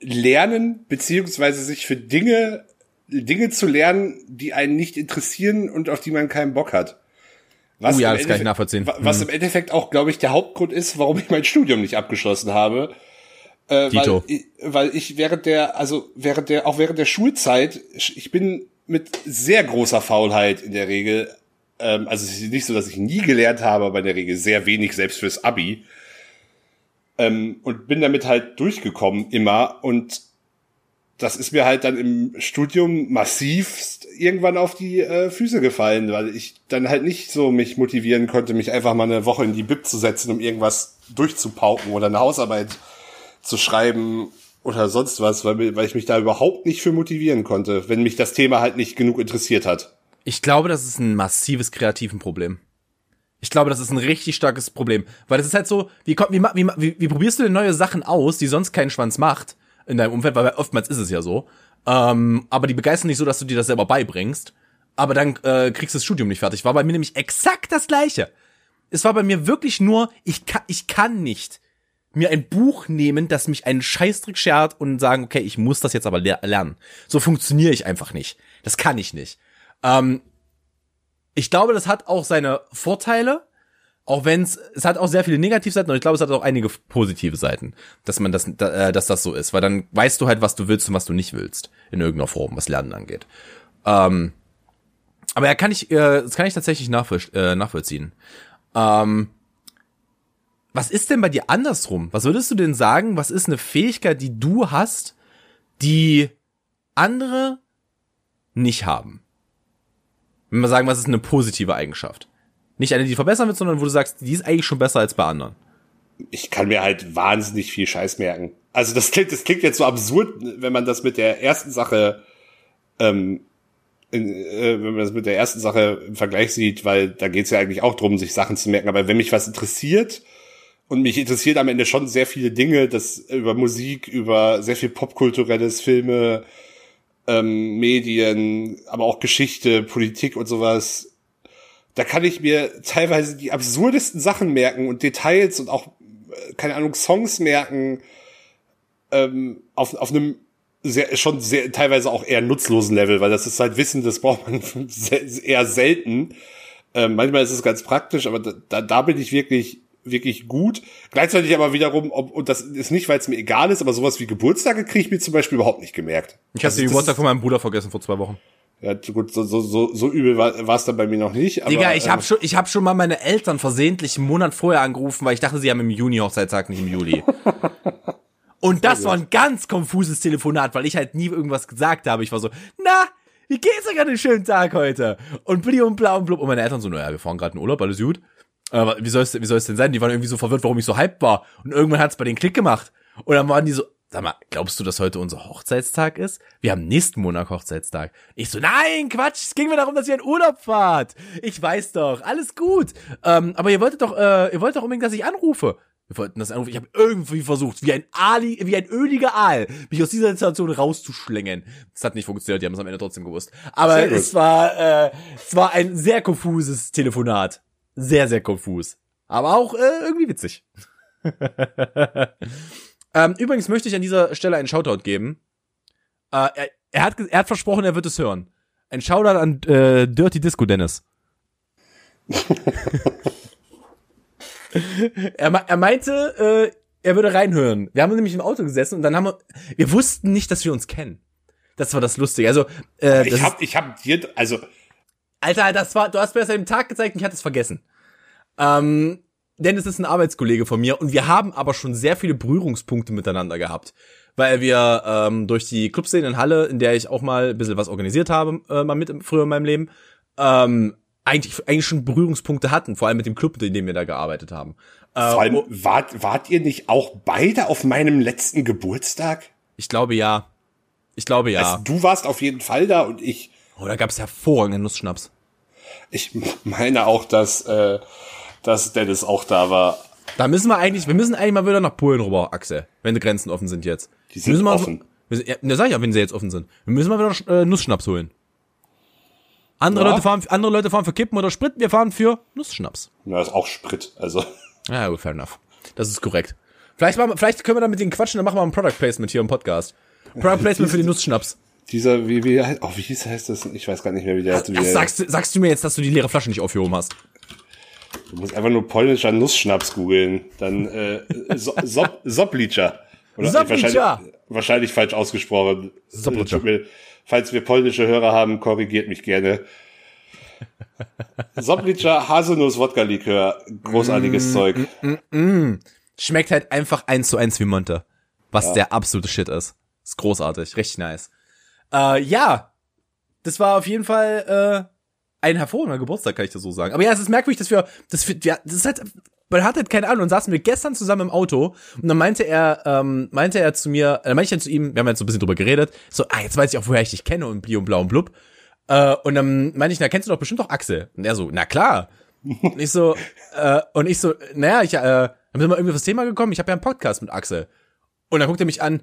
lernen, beziehungsweise sich für Dinge, Dinge zu lernen, die einen nicht interessieren und auf die man keinen Bock hat. Was oh ja, das kann ich nachvollziehen. Was hm. im Endeffekt auch, glaube ich, der Hauptgrund ist, warum ich mein Studium nicht abgeschlossen habe. Äh, Weil, weil ich während der, also während der, auch während der Schulzeit, ich bin mit sehr großer Faulheit in der Regel. Ähm, also es ist nicht so, dass ich nie gelernt habe, aber in der Regel sehr wenig, selbst fürs Abi. Ähm, und bin damit halt durchgekommen immer. Und das ist mir halt dann im Studium massiv irgendwann auf die äh, Füße gefallen, weil ich dann halt nicht so mich motivieren konnte, mich einfach mal eine Woche in die Bib zu setzen, um irgendwas durchzupauken oder eine Hausarbeit zu schreiben oder sonst was, weil, weil ich mich da überhaupt nicht für motivieren konnte, wenn mich das Thema halt nicht genug interessiert hat. Ich glaube, das ist ein massives kreativen Problem. Ich glaube, das ist ein richtig starkes Problem, weil das ist halt so, wie, wie, wie, wie, wie probierst du denn neue Sachen aus, die sonst keinen Schwanz macht in deinem Umfeld, weil oftmals ist es ja so. Ähm, aber die begeistern nicht so, dass du dir das selber beibringst. Aber dann äh, kriegst du das Studium nicht fertig. War bei mir nämlich exakt das gleiche. Es war bei mir wirklich nur, ich kann, ich kann nicht mir ein Buch nehmen, das mich einen Scheißdreck schert und sagen, okay, ich muss das jetzt aber lernen. So funktioniere ich einfach nicht. Das kann ich nicht. Ähm, ich glaube, das hat auch seine Vorteile, auch wenn es, es hat auch sehr viele Negativseiten und ich glaube, es hat auch einige positive Seiten, dass man das, äh, dass das so ist, weil dann weißt du halt, was du willst und was du nicht willst in irgendeiner Form, was Lernen angeht. Ähm, aber ja, kann ich, äh, das kann ich tatsächlich nachvoll äh, nachvollziehen. Ähm, was ist denn bei dir andersrum? Was würdest du denn sagen, was ist eine Fähigkeit, die du hast, die andere nicht haben? Wenn wir sagen, was ist eine positive Eigenschaft? Nicht eine, die verbessern wird, sondern wo du sagst, die ist eigentlich schon besser als bei anderen. Ich kann mir halt wahnsinnig viel Scheiß merken. Also das klingt, das klingt jetzt so absurd, wenn man das mit der ersten Sache, ähm, in, äh, wenn man das mit der ersten Sache im Vergleich sieht, weil da geht's ja eigentlich auch drum, sich Sachen zu merken. Aber wenn mich was interessiert, und mich interessiert am Ende schon sehr viele Dinge, das über Musik, über sehr viel popkulturelles, Filme, ähm, Medien, aber auch Geschichte, Politik und sowas. Da kann ich mir teilweise die absurdesten Sachen merken und Details und auch, äh, keine Ahnung, Songs merken, ähm, auf, auf einem sehr, schon sehr, teilweise auch eher nutzlosen Level, weil das ist halt Wissen, das braucht man eher selten. Ähm, manchmal ist es ganz praktisch, aber da, da bin ich wirklich wirklich gut. Gleichzeitig aber wiederum, ob, und das ist nicht, weil es mir egal ist, aber sowas wie Geburtstage kriege ich mir zum Beispiel überhaupt nicht gemerkt. Ich hatte also, den Geburtstag von meinem Bruder vergessen vor zwei Wochen. Ja, gut, so, so, so, so übel war es dann bei mir noch nicht. Aber, Digga, ich habe ähm, schon, ich hab schon mal meine Eltern versehentlich einen Monat vorher angerufen, weil ich dachte, sie haben im Juni Hochzeitstag, nicht im Juli. Und das war ein ganz konfuses Telefonat, weil ich halt nie irgendwas gesagt habe. Ich war so, na, wie geht's dir gerade einen schönen Tag heute? Und bli und bla und blub. Und meine Eltern so, naja, wir fahren gerade in Urlaub, alles gut. Aber wie soll es wie soll es denn sein? Die waren irgendwie so verwirrt, warum ich so hyped war. Und irgendwann hat's bei den Klick gemacht. Und dann waren die so, sag mal, glaubst du, dass heute unser Hochzeitstag ist? Wir haben nächsten Monat Hochzeitstag. Ich so, nein, Quatsch, es ging mir darum, dass ihr in Urlaub fahrt. Ich weiß doch, alles gut. Ähm, aber ihr wolltet doch, äh, ihr wollt doch unbedingt, dass ich anrufe. Wir wollten das anrufen. Ich habe irgendwie versucht, wie ein Ali, wie ein öliger Aal, mich aus dieser Situation rauszuschlängen. Das hat nicht funktioniert, die haben es am Ende trotzdem gewusst. Aber es war, äh, es war ein sehr konfuses Telefonat sehr, sehr konfus. Aber auch äh, irgendwie witzig. ähm, übrigens möchte ich an dieser Stelle einen Shoutout geben. Äh, er, er, hat, er hat versprochen, er wird es hören. Ein Shoutout an äh, Dirty Disco Dennis. er, er meinte, äh, er würde reinhören. Wir haben nämlich im Auto gesessen und dann haben wir, wir wussten nicht, dass wir uns kennen. Das war das Lustige. Also, äh, ich habe, ich habe dir, also Alter, das war, du hast mir das an dem Tag gezeigt und ich hatte es vergessen. Ähm, denn es ist ein Arbeitskollege von mir und wir haben aber schon sehr viele Berührungspunkte miteinander gehabt. Weil wir ähm, durch die Clubszene in Halle, in der ich auch mal ein bisschen was organisiert habe, äh, mal mit früher in meinem Leben, ähm, eigentlich, eigentlich schon Berührungspunkte hatten, vor allem mit dem Club, in dem wir da gearbeitet haben. Äh, vor allem, wart, wart ihr nicht auch beide auf meinem letzten Geburtstag? Ich glaube ja. Ich glaube ja. Also, du warst auf jeden Fall da und ich Oh, da gab's hervorragenden Nussschnaps. Ich meine auch, dass, äh, dass Dennis auch da war. Da müssen wir eigentlich, wir müssen eigentlich mal wieder nach Polen rüber, Axel, wenn die Grenzen offen sind jetzt. Die sind müssen offen. Wir, ja, sag ich ja, wenn sie jetzt offen sind. Wir müssen mal wieder äh, Nussschnaps holen. Andere, ja. Leute fahren, andere Leute fahren für Kippen oder Sprit, wir fahren für Nussschnaps. Ja, ist auch Sprit, also. Ja, gut, fair enough. Das ist korrekt. Vielleicht, machen, vielleicht können wir da mit denen quatschen, dann machen wir ein Product Placement hier im Podcast. Product Placement für die Nussschnaps. Dieser, wie, wie, oh, wie hieß heißt das? Ich weiß gar nicht mehr, wie der heißt. Sagst, sagst du mir jetzt, dass du die leere Flasche nicht aufgehoben hast? Du musst einfach nur polnischer Nussschnaps googeln. Dann, äh, so, Sop, Soplicha. Oder wahrscheinlich, wahrscheinlich falsch ausgesprochen. Soplicha. Falls wir polnische Hörer haben, korrigiert mich gerne. Soplicha Haselnuss-Wodka-Likör. Großartiges mm, Zeug. Mm, mm, mm, Schmeckt halt einfach eins zu eins wie Monte. Was ja. der absolute Shit ist. Ist großartig. Richtig nice. Äh, ja, das war auf jeden Fall äh, ein hervorragender Geburtstag, kann ich das so sagen. Aber ja, es ist merkwürdig, dass wir, dass wir, ja, das ist halt, man hat halt keine Ahnung. Und saßen wir gestern zusammen im Auto und dann meinte er, ähm, meinte er zu mir, äh, meinte ich dann zu ihm, wir haben jetzt so ein bisschen drüber geredet, so, ah, jetzt weiß ich auch, woher ich dich kenne und bli und blau und blub. Äh, und dann meinte ich, na, kennst du doch bestimmt doch Axel. Und er so, na klar. und ich so, äh, und ich so, naja, ich, äh, dann sind wir irgendwie auf das Thema gekommen, ich habe ja einen Podcast mit Axel. Und dann guckt er mich an,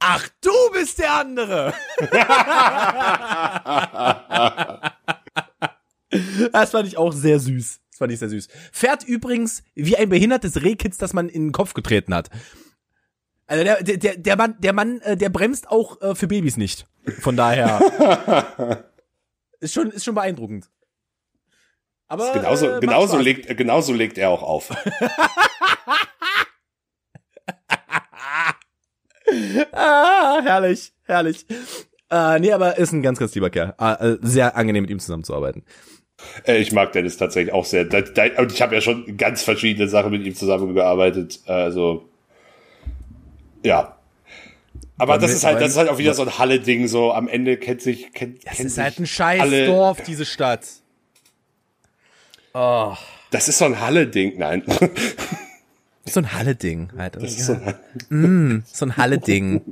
Ach, du bist der andere. das fand ich auch sehr süß. Das fand ich sehr süß. Fährt übrigens wie ein behindertes Rehkitz, das man in den Kopf getreten hat. Also der, der, der Mann, der Mann, äh, der bremst auch äh, für Babys nicht. Von daher. ist schon, ist schon beeindruckend. Aber genauso, äh, genauso legt, genauso legt er auch auf. ah, herrlich, herrlich. Äh, nee, aber ist ein ganz, ganz lieber Kerl. Äh, sehr angenehm mit ihm zusammenzuarbeiten. Äh, ich mag Dennis tatsächlich auch sehr. Und ich habe ja schon ganz verschiedene Sachen mit ihm zusammengearbeitet. Also, ja. Aber das ist halt, das ist halt auch wieder so ein Halle-Ding, so am Ende kennt sich, kennt, Das kennt ist sich halt ein scheiß alle- Dorf, diese Stadt. Oh. Das ist so ein Halle-Ding, nein. So ein Halle-Ding halt. Das ist so ein Mm, so ein Halle-Ding.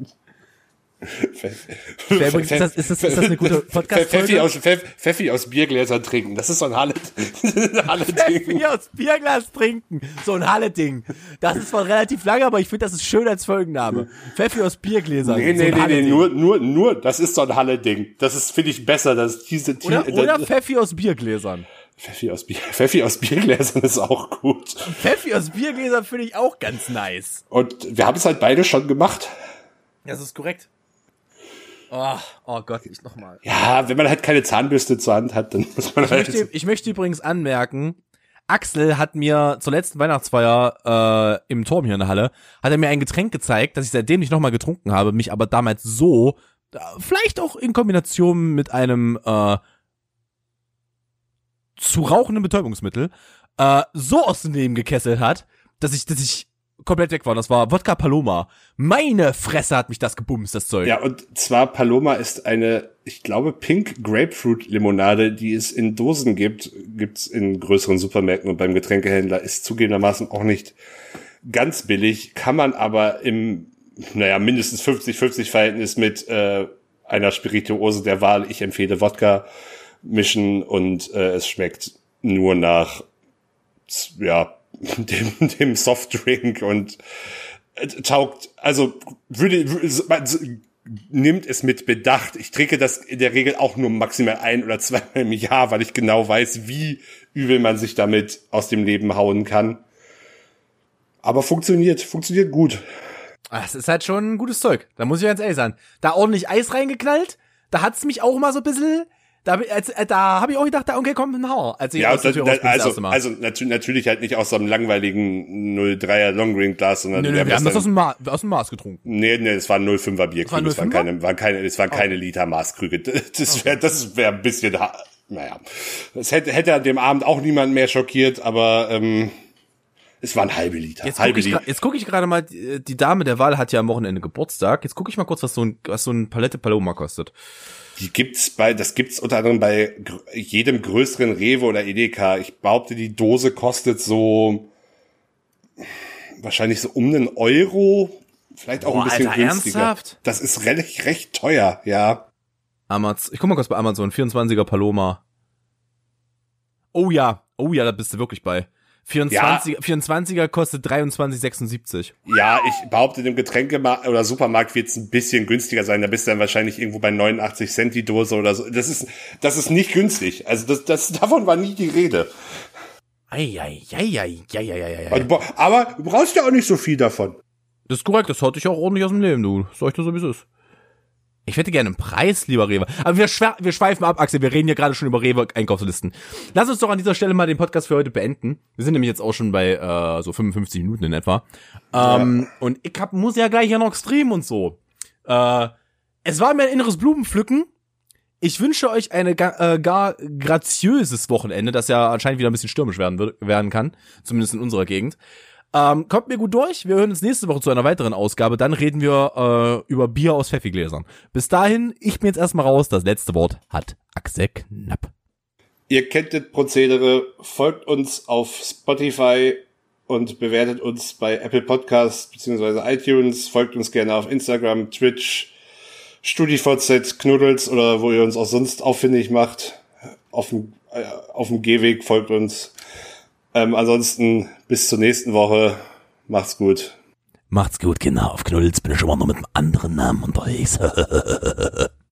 Übrigens- ist das- ist das- ist das eine gute Podcast-Folge? Pfeffi aus, Pfeff, Pfeffi aus Biergläsern trinken. Das ist so ein Halle, Halle-Ding. Bier aus Bierglas trinken. So ein Halle-Ding. Das ist zwar relativ lang, aber ich finde, das ist schön als Folgenname. Pfeffi aus Biergläsern. Nee, so nee, ein nee, nee, nur, nur, nur, das ist so ein Halle-Ding. Das ist, finde ich, besser, dass diese, Oder, die- oder das- Pfeffi aus Biergläsern. Pfeffi aus Bier, Pfeffi aus Biergläsern ist auch gut. Pfeffi aus Biergläsern finde ich auch ganz nice. Und wir haben es halt beide schon gemacht. Das ist korrekt. Oh, oh Gott, nicht nochmal. Ja, wenn man halt keine Zahnbürste zur Hand hat, dann muss man Ich halt. möchte, ich möchte übrigens anmerken, Axel hat mir zur letzten Weihnachtsfeier äh, im Turm hier in der Halle, hat er mir ein Getränk gezeigt, das ich seitdem nicht nochmal getrunken habe, mich aber damals so, äh, vielleicht auch in Kombination mit einem äh, zu rauchenden Betäubungsmittel, äh, so aus dem Leben gekesselt hat, dass ich, dass ich komplett weg war. Das war Wodka Paloma. Meine Fresse hat mich das gebumst, das Zeug. Ja, und zwar Paloma ist eine, ich glaube, Pink Grapefruit Limonade, die es in Dosen gibt, gibt's in größeren Supermärkten und beim Getränkehändler, ist zugegebenermaßen auch nicht ganz billig, kann man aber im, naja, mindestens 50-50 Verhältnis mit äh, einer Spirituose der Wahl, ich empfehle Wodka, mischen und äh, es schmeckt nur nach, ja, dem, dem Softdrink und äh, taugt, also würde, würde nimmt es mit Bedacht. Ich trinke das in der Regel auch nur maximal ein oder zweimal im Jahr, weil ich genau weiß, wie übel man sich damit aus dem Leben hauen kann. Aber funktioniert, funktioniert gut. Ah, Das ist halt schon ein gutes Zeug. Da muss ich ganz ehrlich sein. Da ordentlich Eis reingeknallt, da hat's mich auch mal so ein bisschen, da, äh, da habe ich auch gedacht, da, okay, komm, ein Haar. Als ich Ja, aus da, also, Mal. also natü natürlich halt nicht aus so einem langweiligen 03er Longdrink Glas, sondern Nö, nö, wir haben das aus dem, Ma aus dem Maß getrunken. Nee, nee, es waren 05er Bierkrüge. Das Es waren keine, waren keine, es waren keine Liter Maßkrüge. Das wäre, das wäre ein bisschen, naja. Das hätte, hätte an dem Abend auch niemand mehr schockiert, aber, ähm, es waren halbe Liter. Jetzt halbe gucke ich, Liter. gra- jetzt guck ich gerade mal, die die Dame der Wahl hat ja am Wochenende Geburtstag. Jetzt gucke ich mal kurz, was so ein, was so ein Palette Paloma kostet. Die gibt's bei, das gibt's unter anderem bei jedem größeren Rewe oder Edeka. Ich behaupte, die Dose kostet so, wahrscheinlich so um einen Euro. Vielleicht auch Boah, ein bisschen Alter, günstiger. ernsthaft? Das ist recht, recht teuer, ja. Amaz ich guck mal kurz bei Amazon, 24er Paloma. Oh ja, oh ja, da bist du wirklich bei. 24, 24er kostet 23,76. Ja, ich behaupte, im Getränkemarkt oder Supermarkt wird's ein bisschen günstiger sein. Da bist du dann wahrscheinlich irgendwo bei 89 Cent die Dose oder so. Das ist, das ist nicht günstig. Also das, das, davon war nie die Rede. Eieieiei. Also, bo- aber du brauchst ja auch nicht so viel davon. Das ist korrekt, das haut dich auch ordentlich aus dem Leben, du. Sag ich dir so, wie es ist. Ich hätte gerne einen Preis, lieber Rewe. Aber wir, wir schweifen ab, Axel. Wir reden ja gerade schon über Rewe-Einkaufslisten. Lass uns doch an dieser Stelle mal den Podcast für heute beenden. Wir sind nämlich jetzt auch schon bei äh, so 55 Minuten in etwa. Ähm, und ich hab, muss ja gleich ja noch streamen und so. Äh, es war mir ein inneres Blumenpflücken. Ich wünsche euch eine ga, äh, gar graziöses Wochenende, das ja anscheinend wieder ein bisschen stürmisch werden, werden kann. Zumindest in unserer Gegend. Ähm, kommt mir gut durch. Wir hören uns nächste Woche zu einer weiteren Ausgabe. Dann reden wir äh, über Bier aus Pfeffigläsern. Bis dahin, ich bin jetzt erstmal raus. Das letzte Wort hat Axel Knapp. Ihr kennt das Prozedere. Folgt uns auf Spotify und bewertet uns bei Apple Podcasts bzw. iTunes. Folgt uns gerne auf Instagram, Twitch, StudiVZ, Knuddels oder wo ihr uns auch sonst auffindig macht. Auf dem, äh, auf dem Gehweg folgt uns. Ähm, ansonsten bis zur nächsten Woche. Macht's gut. Macht's gut, Kinder. Auf Knuddels bin ich immer noch mit einem anderen Namen unterwegs.